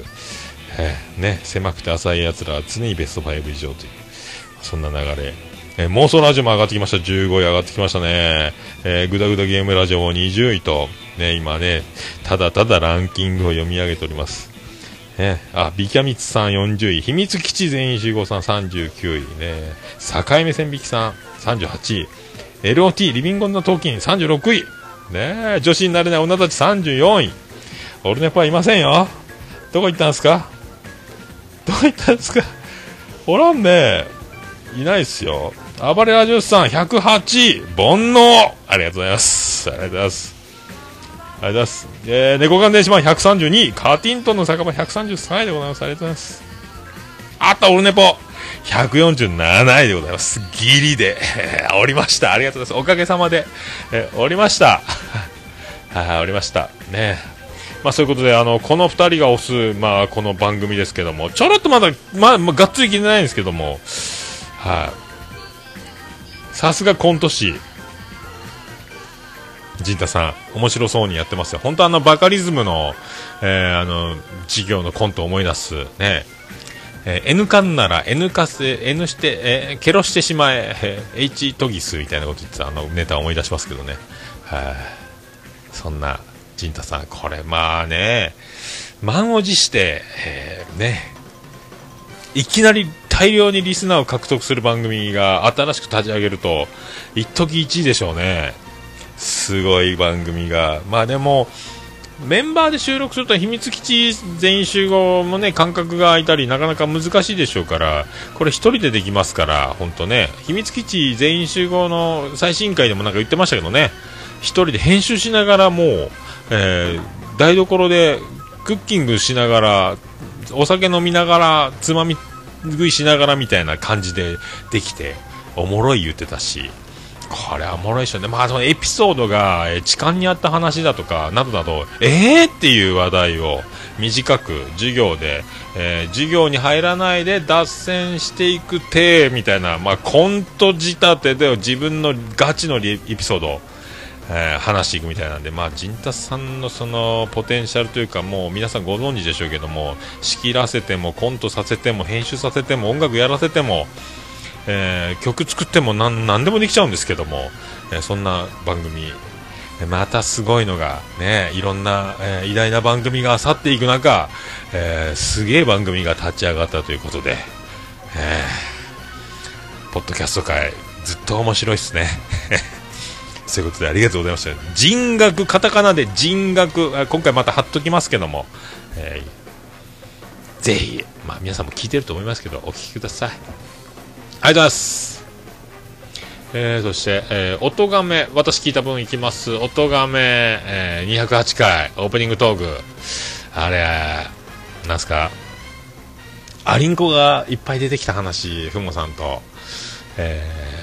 Speaker 8: えーね、狭くて浅い奴らは常にベスト5以上という、そんな流れ。えー妄想ラジオも上がってきました。15位上がってきましたね。えー、ぐだぐだゲームラジオも20位と、ね、今ね、ただただランキングを読み上げております。ね、あ、ビキャミツさん40位、秘密基地全員集合さん39位、ね、境目線引きさん38位、LOT リビングオンのトーキン36位、ね、女子になれない女たち34位、オルネポはいませんよ。どこ行ったんすか？どこ行ったんすか？おらんねいないっすよ。暴れラジオスさん108位、煩悩ありがとうございます。ありがとうございます。ありがとうございます。えー、猫缶電子マン132位、カーティントンの酒場133位でございます。ありがとうございます。あった、オルネポ147位でございます。ギリで、おりました。ありがとうございます。おかげさまで、えー、おりました。[LAUGHS] はい、おりました。ねまあそういうことで、あの、この二人が推す、まあこの番組ですけども、ちょろっとまだ、まあ、まあ、がっつり聞いてないんですけども、はい、さすがコント師、陣太さん、面白そうにやってますよ。本当あの、バカリズムの、えー、あの、授業のコントを思い出す、ね。えー N 缶なら N 化せ、N して、えーケロしてしまえ、えー H トギスみたいなこと言ってたあのネタを思い出しますけどね。はい、そんな、陣太さん、これまあね、満を持して、えーね、いきなり大量にリスナーを獲得する番組が新しく立ち上げると、一時1位でしょうね。すごい番組が。まあでも、メンバーで収録すると秘密基地全員集合もね、間隔が空いたり、なかなか難しいでしょうから、これ一人でできますから、本当ね、秘密基地全員集合の最新回でもなんか言ってましたけどね、一人で編集しながらもう、えー台所でクッキングしながら、お酒飲みながら、つまみ食いしながらみたいな感じでできて、おもろい言ってたし、これはおもろいでしょね。まあ、そのエピソードが、え痴漢にあった話だとか、などなど、えー？っていう話題を短く授業で、えー授業に入らないで脱線していく体みたいな、まあ、コント仕立てで自分のガチのエピソード、えー話していくみたいなんで、まあ、陣太さんのそのポテンシャルというか、もう皆さんご存知でしょうけども、仕切らせても、コントさせても、編集させても、音楽やらせても、えー曲作ってもなん何でもできちゃうんですけども、えーそんな番組、またすごいのが、ね、いろんな、え偉大な番組が去っていく中、えーすげえ番組が立ち上がったということで、えーポッドキャスト界、ずっと面白いですね。そういうことでありがとうございました。人学、カタカナで人学、今回また貼っときますけども、えーぜひ、まあ皆さんも聞いてると思いますけど、お聞きください。ありがとうございます。えー、そして、えー、音がめ、私聞いた分いきます。音がめ、えー、208回、オープニングトーク。あれ、なんすか、アリンコがいっぱい出てきた話、ふもさんと、えー、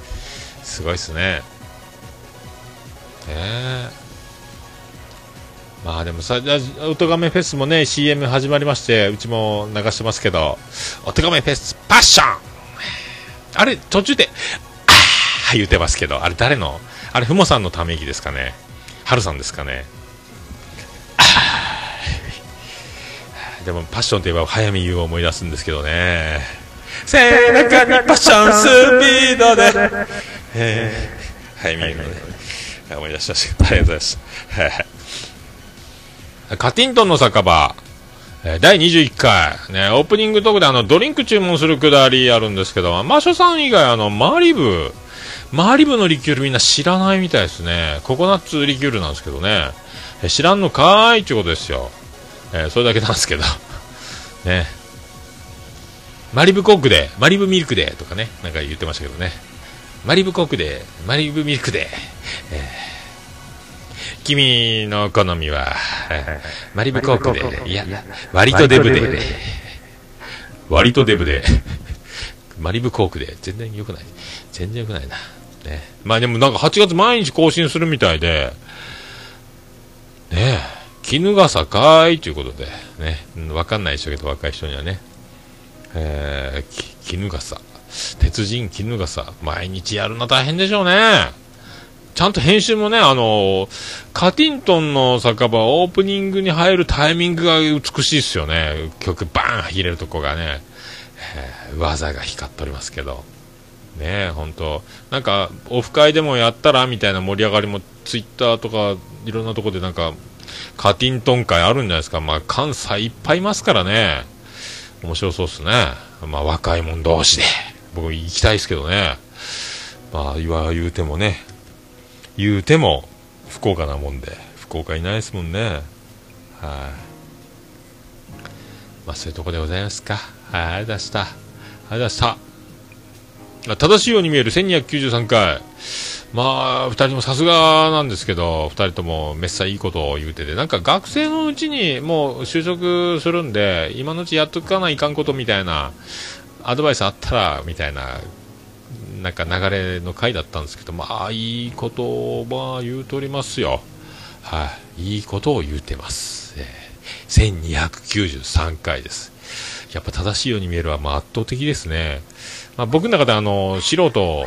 Speaker 8: すごいっすね。ねえ。まあでもさ、じゃあおとがめフェスもね、CM 始まりまして、うちも流してますけど、おとがめフェスパッションあれ、途中で、あー言うてますけど、あれ誰の?あれ、ふもさんのため息ですかね?はるさんですかね?でも、パッションといえば早見優を思い出すんですけどね。背中にパッションスピードで、えー、[LAUGHS] 早見優のね、思い出しました。ありがとうございます。カティントンの酒場、えー第21回、ね、オープニングトークであの、ドリンク注文するくだりあるんですけど、マーショさん以外あの、マリブ、マリブのリキュールみんな知らないみたいですね。ココナッツリキュールなんですけどね。え知らんのかーいってことですよ。えーそれだけなんですけど。[LAUGHS] ね。マリブコークで、マリブミルクで、とかね、なんか言ってましたけどね。マリブコークで、マリブミルクで、えー君の好みは、えーマリブコークで、いや、割とデブで、割とデブで、マリブコークで、全然良くない。全然良くないな。ね。まあでもなんか8月毎日更新するみたいで、ねえ、絹笠かーいということで、ね、うんわかんないでしょうけど、若い人にはね。えー、き絹笠。鉄人絹笠。毎日やるの大変でしょうね。ちゃんと編集もね、あのカティントンの酒場オープニングに入るタイミングが美しいですよね。曲バーン入れるとこがね、えー技が光っておりますけど。ねえ、本当なんか、オフ会でもやったらみたいな盛り上がりも、ツイッターとか、いろんなとこでなんか、カティントン会あるんじゃないですか。まあ、関西いっぱいいますからね。面白そうっすね。まあ、若い者同士で。僕行きたいですけどね。まあ、言わ言うてもね、言うても、福岡なもんで、福岡いないですもんね。はい。まあ、そういうとこでございますか。はい、ありがとうございました。ありがとうございました。正しいように見える1293回。まあ、二人ともさすがなんですけど、二人ともめっさいいことを言うてて、なんか学生のうちにもう就職するんで、今のうちやっとかないかんことみたいな、アドバイスあったら、みたいな、なんか流れの回だったんですけど、まあ、いいことを、まあ、言うとりますよ。はい、いいことを言うてます。えー1293回です。やっぱ正しいように見えるは、ま、圧倒的ですね。まあ、僕の中であの、素人、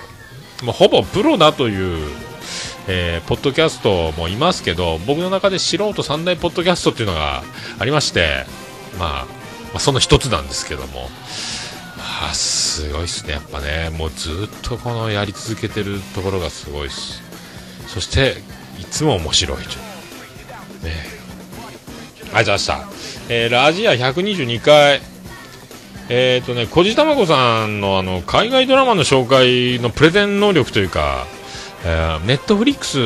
Speaker 8: まあ、ほぼプロだという、えーポッドキャストもいますけど、僕の中で素人三大ポッドキャストっていうのがありまして、まあ、まあ、その一つなんですけども、まあ、すごいっすね、やっぱね。もうずっとこのやり続けてるところがすごいっす。そして、いつも面白いと。ねありがとうございました。えーラジア122回、えっ、とね、こじたまこさんのあの、海外ドラマの紹介のプレゼン能力というか、えネットフリックス、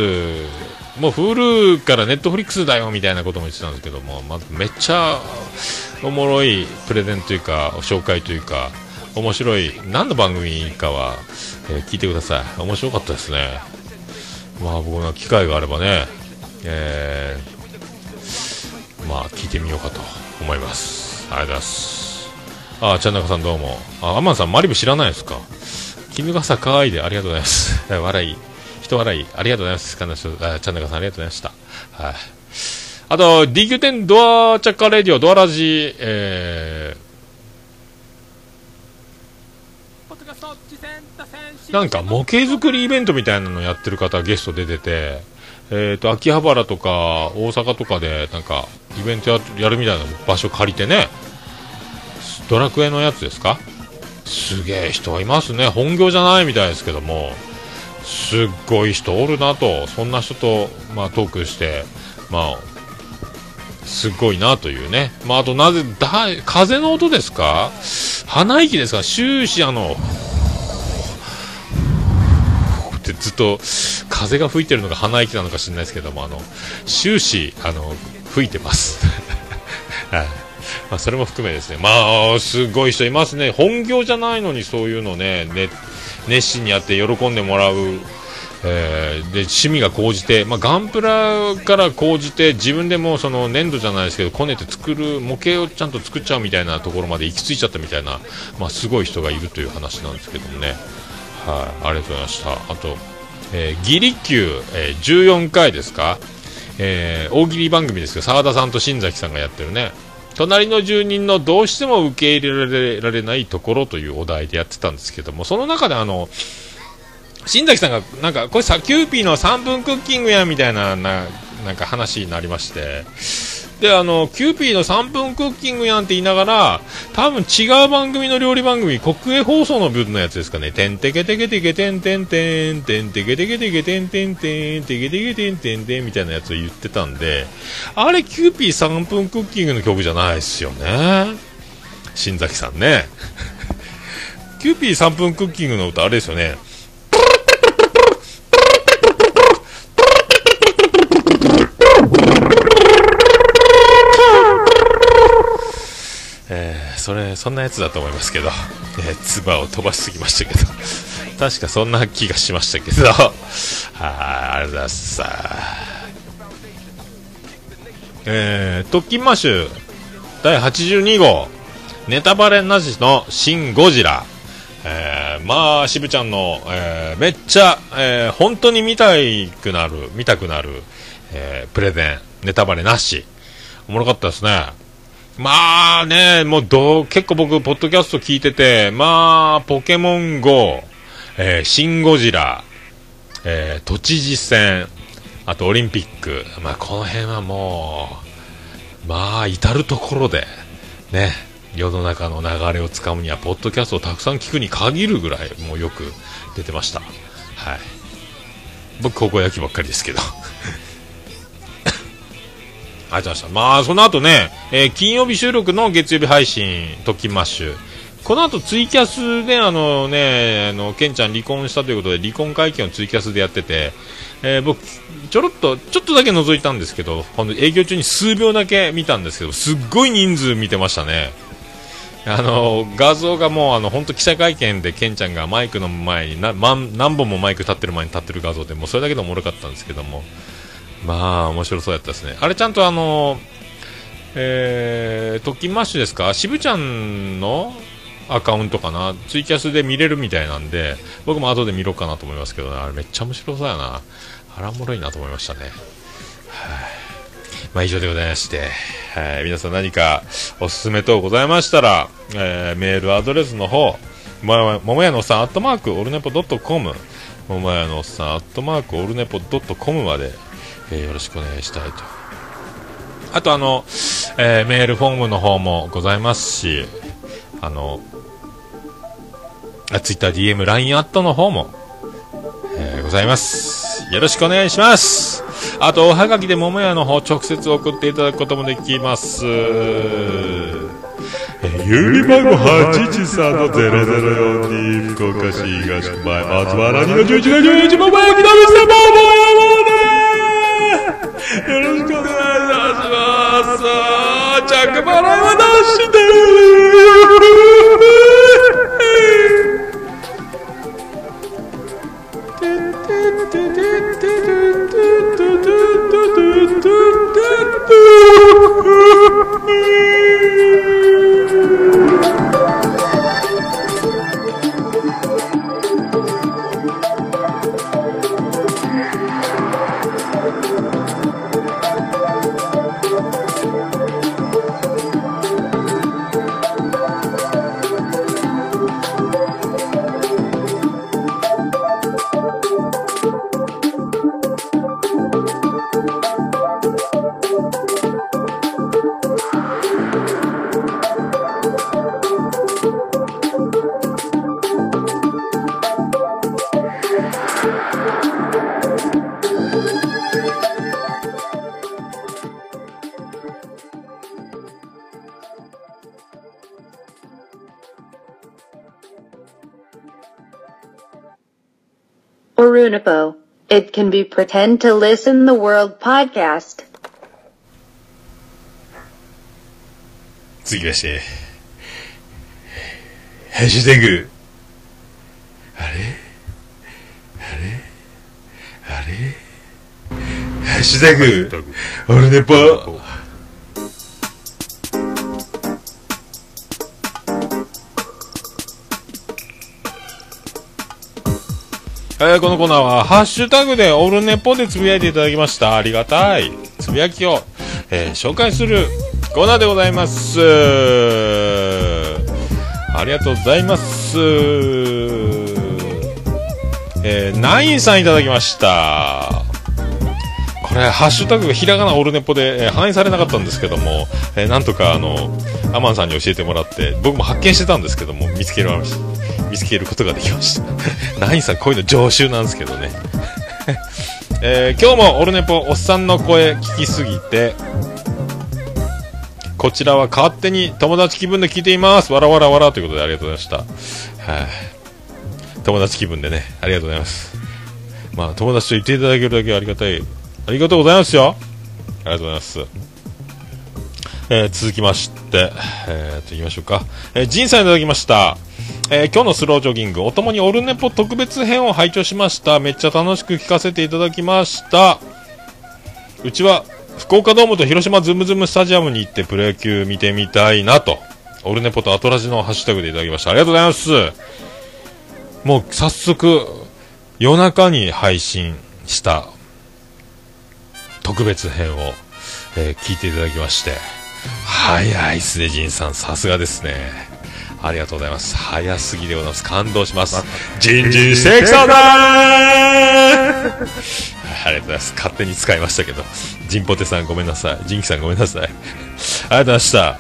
Speaker 8: もう Hulu からネットフリックスだよみたいなことも言ってたんですけども、まずめっちゃおもろいプレゼンというか、紹介というか、面白い、何の番組かは、えー聞いてください。面白かったですね。まあ僕の機会があればね、えーまあ聞いてみようかと思います。ありがとうございます。あー、ちゃんなかさんどうも。あ、アマンさん、マリブ知らないですか？絹笠かわいいでありがとうございます。[LAUGHS] 笑い、人笑い、ありがとうございます。かなしあちゃんなかさんありがとうございました。はい。あと、DQ10 ドアチャッカレディオ、ドアラジ、えー、なんか模型作りイベントみたいなのやってる方ゲスト出てて、えっ、と、秋葉原とか大阪とかでなんかイベントやるみたいな場所借りてね、ドラクエのやつですか？すげえ人いますね。本業じゃないみたいですけども、すっごい人おるなとそんな人と、まあ、トークして、まあ、すごいなというね、まあ、あとなぜだ風の音ですか？鼻息ですか？終始あのってずっと風が吹いてるのが鼻息なのか知らないですけどもあの終始あの吹いてます。[LAUGHS] はい。まあ、それも含めですね、まあ、すごい人いますね、本業じゃないのにそういうのね、ね熱心にやって喜んでもらう、えーで趣味が高じて、まあ、ガンプラから高じて、自分でもその粘土じゃないですけど、こねて作る、模型をちゃんと作っちゃうみたいなところまで行き着いちゃったみたいな、まあ、すごい人がいるという話なんですけどもね、はい、ありがとうございました。あと、えー、ギリ級、えー14回ですか、えー大喜利番組ですけど、澤田さんと新崎さんがやってるね、隣の住人のどうしても受け入れられないところというお題でやってたんですけども、その中であの、新崎さんが、なんか、これさ、キューピーの3分クッキングやみたいな、な、なんか話になりまして、で、あの、キューピーの3分クッキングやんって言いながら、多分違う番組の料理番組、国営放送の分のやつですかね、てんてけてけてけてんてんてん、てんてけてけてけてんてんてん、てけてけてんてんてんみたいなやつを言ってたんで、あれ、キューピー3分クッキングの曲じゃないですよね。新崎さんね。キューピー3分クッキングの歌、あれですよね。えーそれそんなやつだと思いますけど、[LAUGHS] えー、唾を飛ばしすぎましたけど。[LAUGHS] 確かそんな気がしましたけど。[LAUGHS] はいありがとうございます。えー、特勤マッシュ。第82号。ネタバレなしの「シン・ゴジラ」えーまあ渋ちゃんの、えーめっちゃ、えー本当に見たくなる見たくなる、えープレゼン。ネタバレなし。おもろかったですね。まあね、もうど、結構僕、ポッドキャスト聞いてて、まあ、ポケモン GO、えーシン・ゴジラ、えー都知事選、あとオリンピック、まあ、この辺はもう、まあ、至るところで、ね、世の中の流れをつかむには、ポッドキャストをたくさん聞くに限るぐらい、もうよく出てました。はい。僕、高校野球ばっかりですけど。ありがとうございました。まあ、その後ね、えー金曜日収録の月曜日配信、トキマッシュ。この後ツイキャスで、あのね、あの、ケンちゃん離婚したということで、離婚会見をツイキャスでやってて、えー僕、ちょろっと、ちょっとだけ覗いたんですけど、ほん営業中に数秒だけ見たんですけど、すっごい人数見てましたね。あの画像がもうあの本当記者会見でケンちゃんがマイクの前にな、ま何本もマイク立ってる前に立ってる画像でもうそれだけでおもろかったんですけどもまあ面白そうやったですね。あれちゃんとあのえー、特勤マッシュですか？渋ちゃんのアカウントかな？ツイキャスで見れるみたいなんで僕も後で見ろうかなと思いますけどね。あれめっちゃ面白そうやな。あらもろいなと思いましたね。はい。まあ以上でございまして、はい、皆さん何かおすすめ等ございましたら、えーメールアドレスの方、ももやのさん、アットマーク、オルネポドットコム、ももやのさん、アットマーク、オルネポドットコムまで、えーよろしくお願いしたいと。あとあの、えーメールフォームの方もございますし、あの、あツイッター、DM、LINE アットの方も、えーございます。よろしくお願いします。あと、おはがきで桃屋の方直接送っていただくこともできます。えー郵便番号813-0042福岡市東区前松原2の11の11桃屋木の店桃屋よろしく Yunus kadar yazmazsa çakma ramadan. ます。着払いはなしで
Speaker 12: Orunipo. It can be pretend to listen the world podcast.
Speaker 8: 続きまして、ハッシュタグ、あれあれあれハッシュタグ、オルネ えーこのコーナーは、ハッシュタグでオルネポでつぶやいていただきました。ありがたい。つぶやきを、えー紹介するコーナーでございます。ありがとうございます。えーナインさんいただきました。これ、ハッシュタグがひらがなオルネポで、えー反映されなかったんですけども、えーなんとか、あの、アマンさんに教えてもらって、僕も発見してたんですけども、見つける、見つけることができました。[LAUGHS] ナインさん、こういうの常習なんですけどね。[LAUGHS] えー今日もオルネポおっさんの声聞きすぎて、こちらは勝手に友達気分で聞いています。わらわらわらということでありがとうございました。はい、友達気分でね、ありがとうございます。まあ、友達と言っていただけるだけありがたい。ありがとうございますよ。ありがとうございます。えー続きまして、えー、と、行きましょうか。えー、ジンさんいただきました。えー今日のスロージョギング、おともにオルネポ特別編を拝聴しました。めっちゃ楽しく聞かせていただきました。うちは、福岡ドームと広島ズムズムスタジアムに行ってプロ野球見てみたいなと。オルネポとアトラジのハッシュタグでいただきました。ありがとうございます。もう早速、夜中に配信した特別編を、えー聞いていただきまして、早いっすね、ジンさん。さすがですね。ありがとうございます。早すぎでございます。感動します。ジンジンセクサーだー [LAUGHS] ありがとうございます。勝手に使いましたけど。ジンポテさんごめんなさい。ジンキさんごめんなさい。ありがとうございました。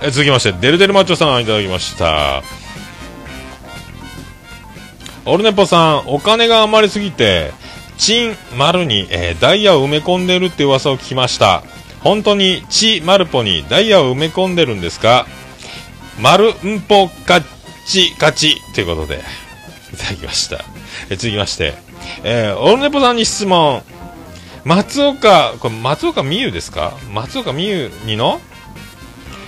Speaker 8: え続きまして、デルデルマッチョさんいただきました。オルネポさん、お金が余りすぎて、チン丸に、えーダイヤを埋め込んでるって噂を聞きました。本当にチマルポにダイヤを埋め込んでるんですか？丸んぽガッチガチということで、いただきました。え続きまして、えーオルネポさんに質問。松岡、これ松岡美優ですか？松岡美優にの？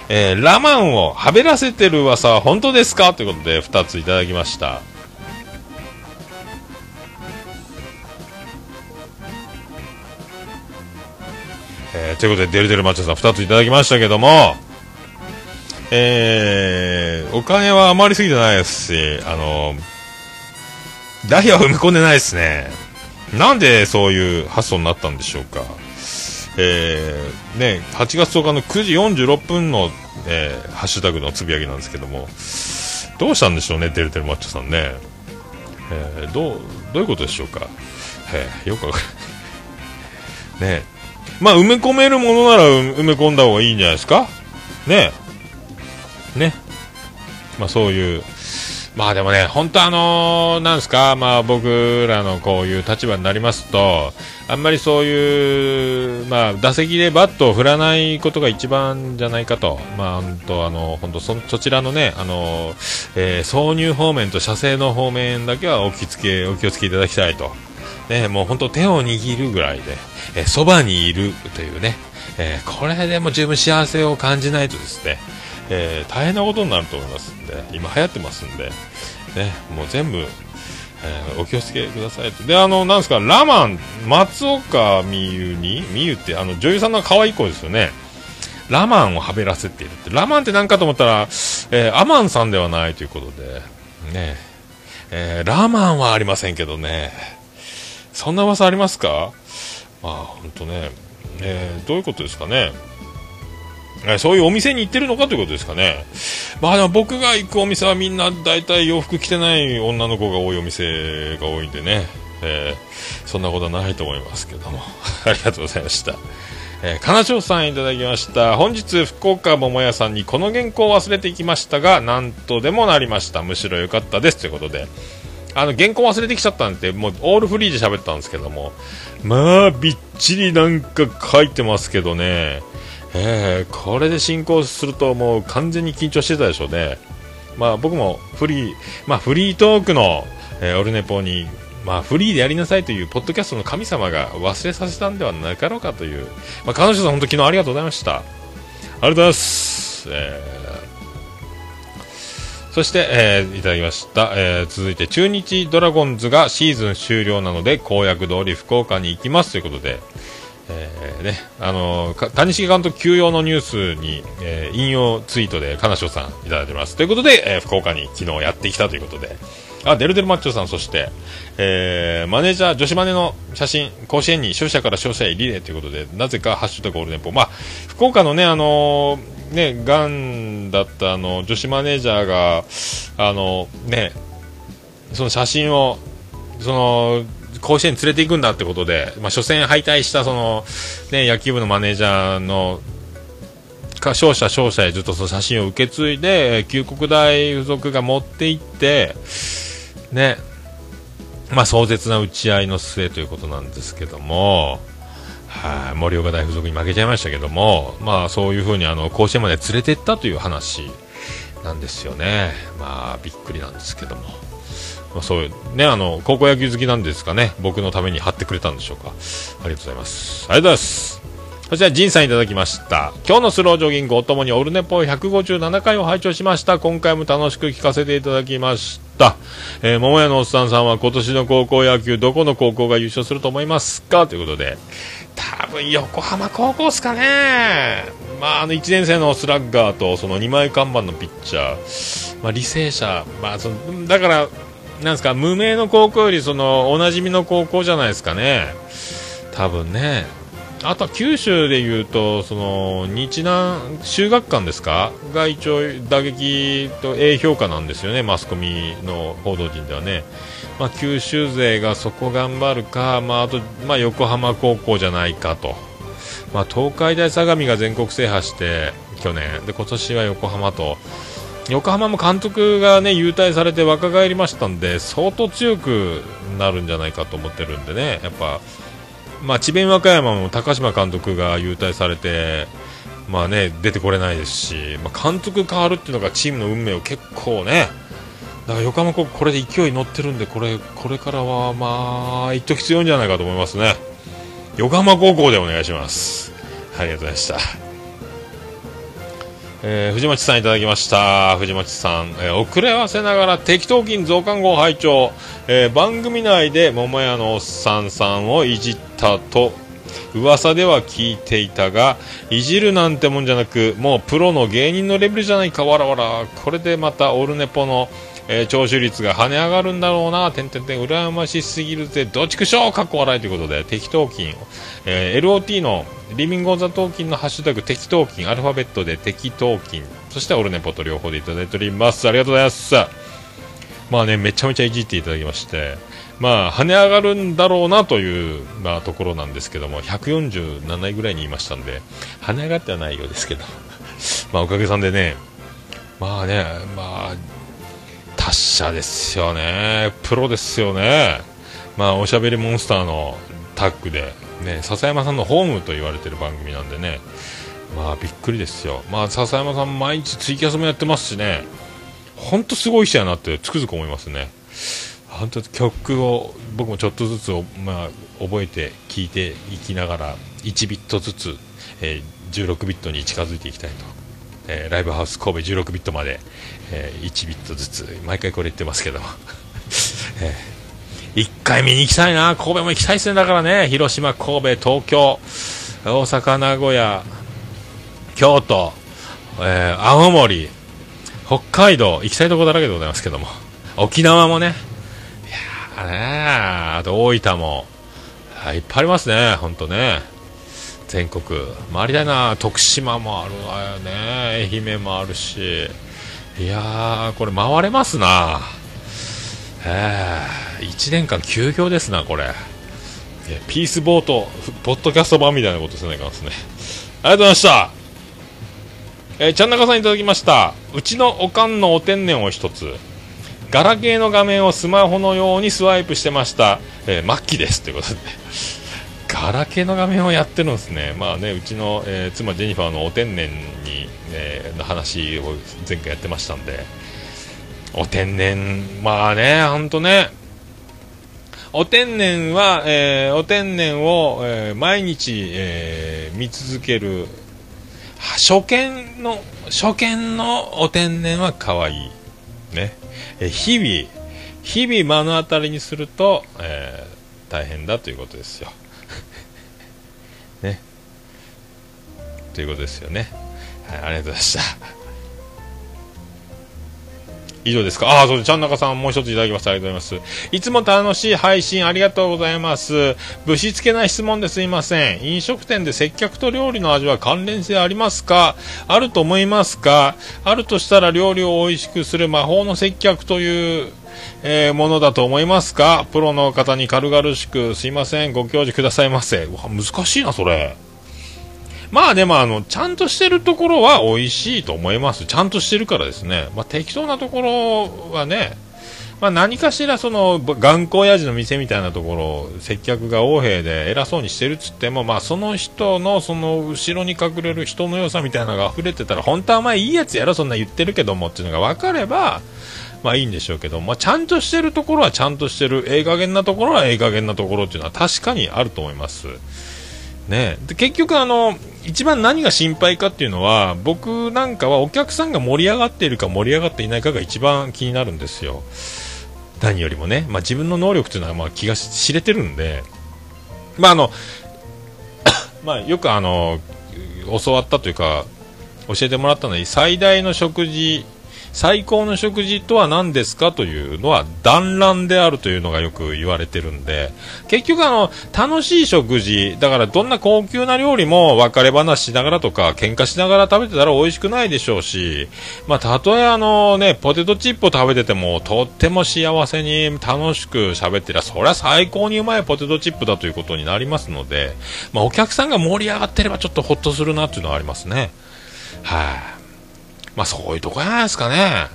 Speaker 8: えーラマンをはべらせてる噂は本当ですか？ということで2ついただきました。えーということで、デルデルマッチョさん2ついただきましたけども、えーお金は余りすぎてないですし、あのダイヤを埋め込んでないですね。なんでそういう発想になったんでしょうか。えーね、8月10日の9時46分の、えーハッシュタグのつぶやきなんですけども、どうしたんでしょうね、デルデルマッチョさんね。えーどう、どういうことでしょうか。えーよくわかる。[LAUGHS] ねまあ、埋め込めるものなら埋め込んだ方がいいんじゃないですか？ね。ね。まあ、そういう、まあでもね、本当あのーなんですか、まあ僕らのこういう立場になりますと、あんまりそういう、まあ打席でバットを振らないことが一番じゃないかと、まあ本当あの、本当そそちらのね、あの、えー挿入方面と射精の方面だけはお気つけ、お気をつけいただきたいと。ね、もう本当手を握るぐらいで、えーそばにいるというね、えーこれでも十分幸せを感じないとですね、え大変なことになると思いますんで、今流行ってますんで、ね、もう全部、えお気をつけくださいと。で、あの、なんですか、ラマン、松岡美優に、美優って、あの、女優さんの可愛い子ですよね。ラマンをはべらせているって。ラマンって何かと思ったら、えアマンさんではないということで、ね、えーラマンはありませんけどね、そんな噂ありますか？まあ、本当ね、えーどういうことですかね？えそういうお店に行ってるのかということですかね？まあでも僕が行くお店はみんな大体洋服着てない女の子が多いお店が多いんでね、えーそんなことはないと思いますけども。[LAUGHS] ありがとうございました。えー、金城さんいただきました。本日、福岡桃屋さんにこの原稿を忘れていきましたが、なんとでもなりました。むしろ良かったです。ということで。あの、原稿忘れてきちゃったんで、もう、オールフリーで喋ったんですけども、まあ、びっちりなんか書いてますけどね、えー、これで進行するともう完全に緊張してたでしょうね。まあ僕もフリー、まあフリートークの、えーオルネポに、まあフリーでやりなさいというポッドキャストの神様が忘れさせたんではなかろうかという、まあ彼女さん本当昨日ありがとうございました。ありがとうございます。えーそして、えーいただきました、えー続いて中日ドラゴンズがシーズン終了なので公約通り福岡に行きますということで、えーね、あのーか谷繁監督休養のニュースに、えー引用ツイートで金城さんいただいてます。ということで、えー福岡に昨日やってきたということで。あデルデルマッチョさんそして、えーマネージャー女子マネの写真甲子園に勝者から勝者へリレーということでなぜか「ハッシュタグオールネポ」まあ福岡のねあのーねがんだったあの女子マネージャーがあのねその写真をその甲子園に連れて行くんだってことで、まあ、初戦敗退したその、ね、野球部のマネージャーの勝者勝者へずっとその写真を受け継いでえー旧国大附属が持って行ってねまあ壮絶な打ち合いの末ということなんですけどもはい。盛岡大附属に負けちゃいましたけどもまあそういうふうにあの甲子園まで連れて行ったという話なんですよね。まあびっくりなんですけども。まあ、そういうねあの高校野球好きなんですかね。僕のために貼ってくれたんでしょうか。ありがとうございます。ありがとうございます。そしてジンさんいただきました。今日のスロージョギングおともにオルネポ157回を拝聴しました。今回も楽しく聞かせていただきました、えー、桃屋のおっさんさんは今年の高校野球どこの高校が優勝すると思いますか？ということで多分横浜高校ですかね。まああの1年生のスラッガーとその2枚看板のピッチャー。まあ履正社。まあそのだからなんすか無名の高校よりそのおなじみの高校じゃないですかね。多分ね。あとは九州でいうとその日南修学館ですか？が一応打撃と A 評価なんですよね。マスコミの報道陣ではね、まあ、九州勢がそこ頑張るか、まあ、あと、まあ、横浜高校じゃないかと、まあ、東海大相模が全国制覇して去年。で今年は横浜と。横浜も監督がね優待されて若返りましたんで相当強くなるんじゃないかと思ってるんでね。やっぱ、まあ、智弁和歌山も高島監督が優待されて、まあね、出てこれないですし、まあ、監督変わるっていうのがチームの運命を結構ねだから横浜高校これで勢い乗ってるんでこれこれからはまあ一時強いんじゃないかと思いますね。横浜高校でお願いします。ありがとうございました。えー藤町さんいただきました。藤町さん、えー遅れ合わせながら適当金増刊号拝聴、えー番組内で桃屋のおっさんさんをいじったと。噂では聞いていたがいじるなんてもんじゃなくもうプロの芸人のレベルじゃないかわらわら。これでまたオルネポの、えー聴取率が跳ね上がるんだろうな。てんてんてん羨ましすぎるぜ。どっちくしょうかっこ笑い。ということで適当金、えー LOT のリビングオンザトーキンのハッシュタグ適当金。アルファベットで適当金。そしてオルネポと両方でいただいております。ありがとうございます。まあねめちゃめちゃいじっていただきまして。まあ跳ね上がるんだろうなという、まあ、ところなんですけども。147位ぐらいにいましたんで。跳ね上がってはないようですけど。[LAUGHS] まあおかげさんでね。まあねまあ達者ですよね。プロですよね。まあおしゃべりモンスターのタッグでね笹山さんのホームと言われてる番組なんでね。まあびっくりですよ。まあ笹山さん毎日ツイキャスもやってますしね。本当すごい人やなってつくづく思いますね。本当曲を僕もちょっとずつ、まあ、覚えて聴いていきながら1ビットずつ、えー16ビットに近づいていきたいと、えーライブハウス神戸16ビットまで、えー1ビットずつ毎回これ言ってますけど、[LAUGHS] え1回見に行きたいな。神戸も行きたいですね。だからね。広島神戸東京。大阪名古屋。京都、えー青森。北海道。行きたいとこだらけでございますけども。沖縄もね。いやーねあと大分も。あいっぱいありますね。本当ね。全国。回りたいな。徳島もあるわよね。愛媛もあるし。いやーこれ回れますな。えー、1年間休業ですなこれ。ピースボートポッドキャスト版みたいなことせないかんですね。ありがとうございました。えー、ちゃんなかさんいただきました。うちのおかんのお天然を一つ。ガラケーの画面をスマホのようにスワイプしてました、えー、末期です。ということで。ガラケーの画面をやってるんですねまあねうちの、えー妻ジェニファーのお天然に、えーの話を前回やってましたんでお天然、まあね、ほんとね、お天然は、えーお天然を、えー毎日、えー見続ける、初見の、初見のお天然は可愛い。ね。え日々、日々目の当たりにすると、え大変だということですよ。ということですよね。はい、ありがとうございました。[LAUGHS] 以上ですか？ああ、そうです。ちゃんなかさんもう一ついただきました。ありがとうございます。いつも楽しい配信ありがとうございます。ぶしつけな質問ですいません。飲食店で接客と料理の味は関連性ありますか？あると思いますか？あるとしたら料理を美味しくする魔法の接客という、えーものだと思いますか？プロの方に軽々しくすいません。ご教授くださいませ。うわ、難しいな、それ。まあでもあの、ちゃんとしてるところは美味しいと思います。ちゃんとしてるからですね。まあ適当なところはね、まあ何かしらその、頑固親父の店みたいなところ、接客が横柄で偉そうにしてるっつっても、まあその人のその後ろに隠れる人の良さみたいなのが溢れてたら、本当はお前いいやつやろ、そんな言ってるけどもっていうのが分かれば、まあいいんでしょうけど、まあちゃんとしてるところはちゃんとしてる、ええ加減なところはええ加減なところっていうのは確かにあると思います。ね、で結局あの一番何が心配かっていうのは僕なんかはお客さんが盛り上がっているか盛り上がっていないかが一番気になるんですよ。何よりもね、まあ、自分の能力というのはまあ気が知れてるんで。まああの [COUGHS] まあよくあの教わったというか教えてもらったのに最大の食事最高の食事とは何ですかというのは団らんであるというのがよく言われてるんで結局あの楽しい食事だからどんな高級な料理も別れ話しながらとか喧嘩しながら食べてたら美味しくないでしょうしまあたとえあのねポテトチップを食べててもとっても幸せに楽しく喋ってりゃそりゃ最高にうまいポテトチップだということになりますのでまあお客さんが盛り上がってればちょっとほっとするなっていうのはありますね。はい、まあそういうとこじゃないですかね。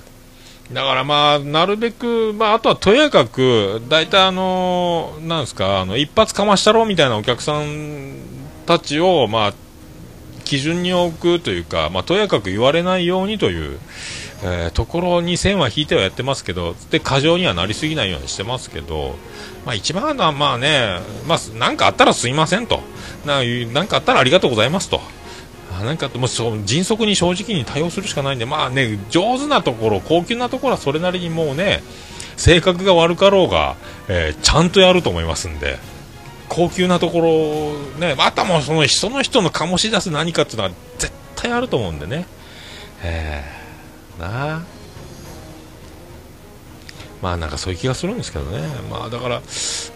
Speaker 8: だからまあ、なるべく、まああとはとやかく、大体あのなんですか、あの、一発かましたろうみたいなお客さんたちを、まあ、基準に置くというか、まあとやかく言われないようにという、えーところに線は引いてはやってますけど、で、過剰にはなりすぎないようにしてますけど、まあ一番はまあね、まあなんかあったらすいませんと。ななんかあったらありがとうございますと。あなんかもう迅速に正直に対応するしかないんで、まあね、上手なところ、高級なところはそれなりにもうね、性格が悪かろうが、えーちゃんとやると思いますんで、高級なところ、ね、またもその人の人の醸し出す何かっていうのは絶対あると思うんでね。えー、なあ。まあなんかそういう気がするんですけどね。まあだから、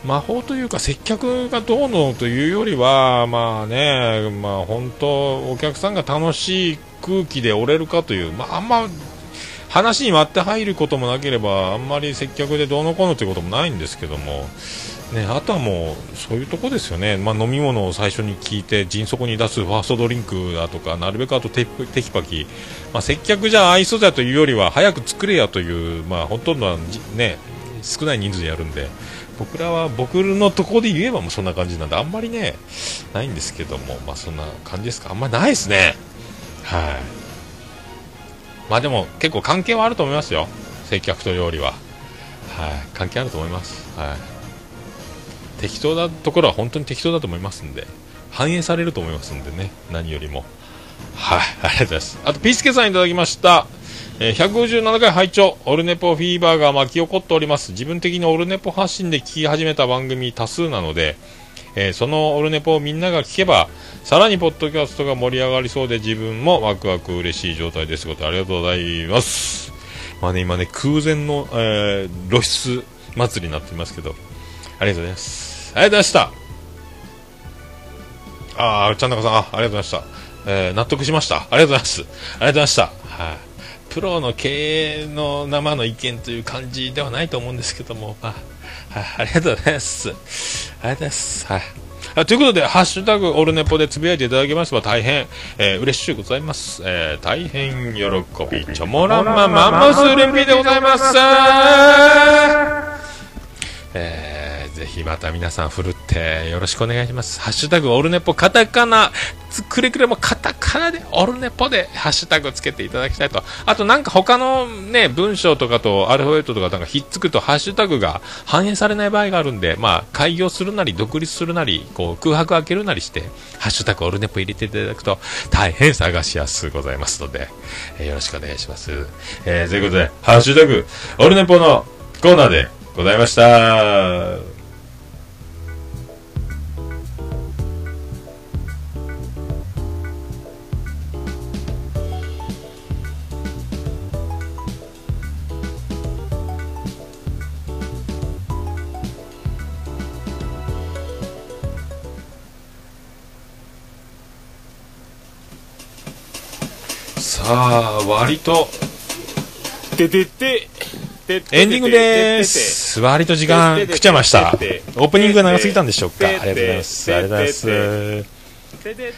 Speaker 8: 魔法というか接客がどうのというよりは、まあね、まあ本当、お客さんが楽しい空気で折れるかという、まああんま、話に割って入ることもなければ、あんまり接客でどうのこうのということもないんですけども、ね、あとはもう、そういうとこですよね。まあ飲み物を最初に聞いて、迅速に出すファーストドリンクだとか、なるべくあとテテキパキ、まあ接客じゃ愛想だというよりは、早く作れやという、まあほとんどはね、少ない人数でやるんで、僕らは僕のところで言えばもうそんな感じなんであんまりねないんですけども。まあそんな感じですか。あんまりないですね。はい。まあでも結構関係はあると思いますよ。接客と料理は。はい。関係あると思います。はい。適当なところは本当に適当だと思いますんで反映されると思いますんでね何よりも。はいありがとうございます。あとピースケさんいただきました。えー157回拝聴オルネポフィーバーが巻き起こっております。自分的にオルネポ発信で聞き始めた番組多数なので、えーそのオルネポをみんなが聞けばさらにポッドキャストが盛り上がりそうで自分もワクワク嬉しい状態です。ということありがとうございます。まあね今ね空前の、えー露出祭りになってますけどありがとうございます。ありがとうございましたああ、ちゃんなかさん、あありがとうございました。えー納得しました。ありがとうございます。ありがとうございました。はい。プロの経営の生の意見という感じではないと思うんですけども、まあ、はい、ありがとうございます。ありがとうございます。はい。あということで、ハッシュタグオルネポでつぶやいていただけますば大変、えー嬉しいございます。えー大変喜び、チョモランママンモスルンピーでございます。えーぜひまた皆さんふるってよろしくお願いします。ハッシュタグオルネポカタカナ、くれくれもカタカナでオルネポでハッシュタグつけていただきたいと。あとなんか他のね、文章とかとアルファベットとかなんかひっつくとハッシュタグが反映されない場合があるんで、まあ開業するなり独立するなり、こう空白開けるなりして、ハッシュタグオルネポ入れていただくと大変探しやすくございますので、えーよろしくお願いします。えーということで、ハッシュタグオルネポのコーナーでございました。さあ、割と、
Speaker 9: ててて
Speaker 8: エンディングです。割と時間食っちゃいました。オープニングが長すぎたんでしょうか。ありがとうございます。ありがとうございます。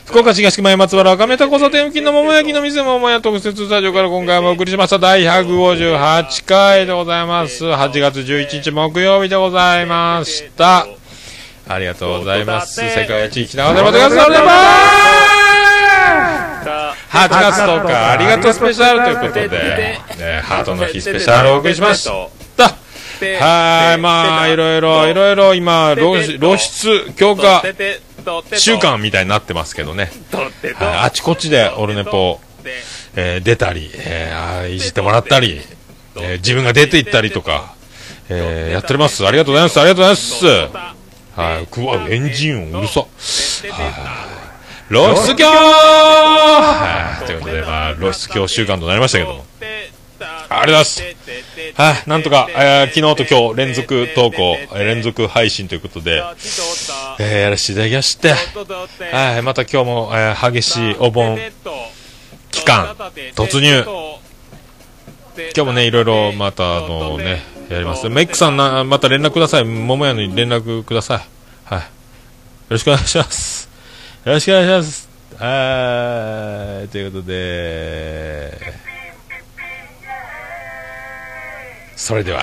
Speaker 8: 福岡市東区前松原赤目田交差点付近の桃焼きの店桃屋特設スタジオから今回もお送りしました第158回でございます。8月11日木曜日でございました。ありがとうございます。世界一きながらまたください。8月10日ありがとうスペシャルということで、ね、ハートの日スペシャルをお送りしました。はい、まあ、いろいろ、いろいろ今、露出露出強化週間みたいになってますけどね。はいあちこちでオルネポ、えー出たり、えーいじってもらったり、えー自分が出て行ったりとか、えーやっております。ありがとうございます。ありがとうございます。はい、くわ、エンジン音うるさ。はい露出狂ということで、まあ、露出狂週間となりましたけども。ありがとうございます。はい、なんとか、えー昨日と今日連続投稿、連続配信ということで、えーやらせていただきまして、はい、また今日も、えー激しいお盆期間突入。今日もね、いろいろまた、あのね、やります。メイクさんな、また連絡ください。桃屋に連絡ください。はい。よろしくお願いします。よろしくお願いします。はい。ということで、それでは、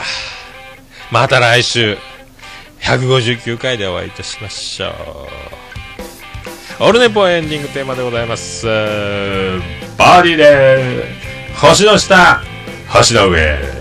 Speaker 8: また来週、159回でお会いいたしましょう。オルネポエンディングテーマでございます。バーディーで星の下、星の上。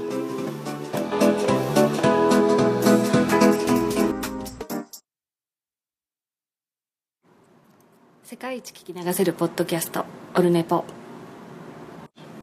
Speaker 13: 世界一聞き流せるポッドキャストオルネポ。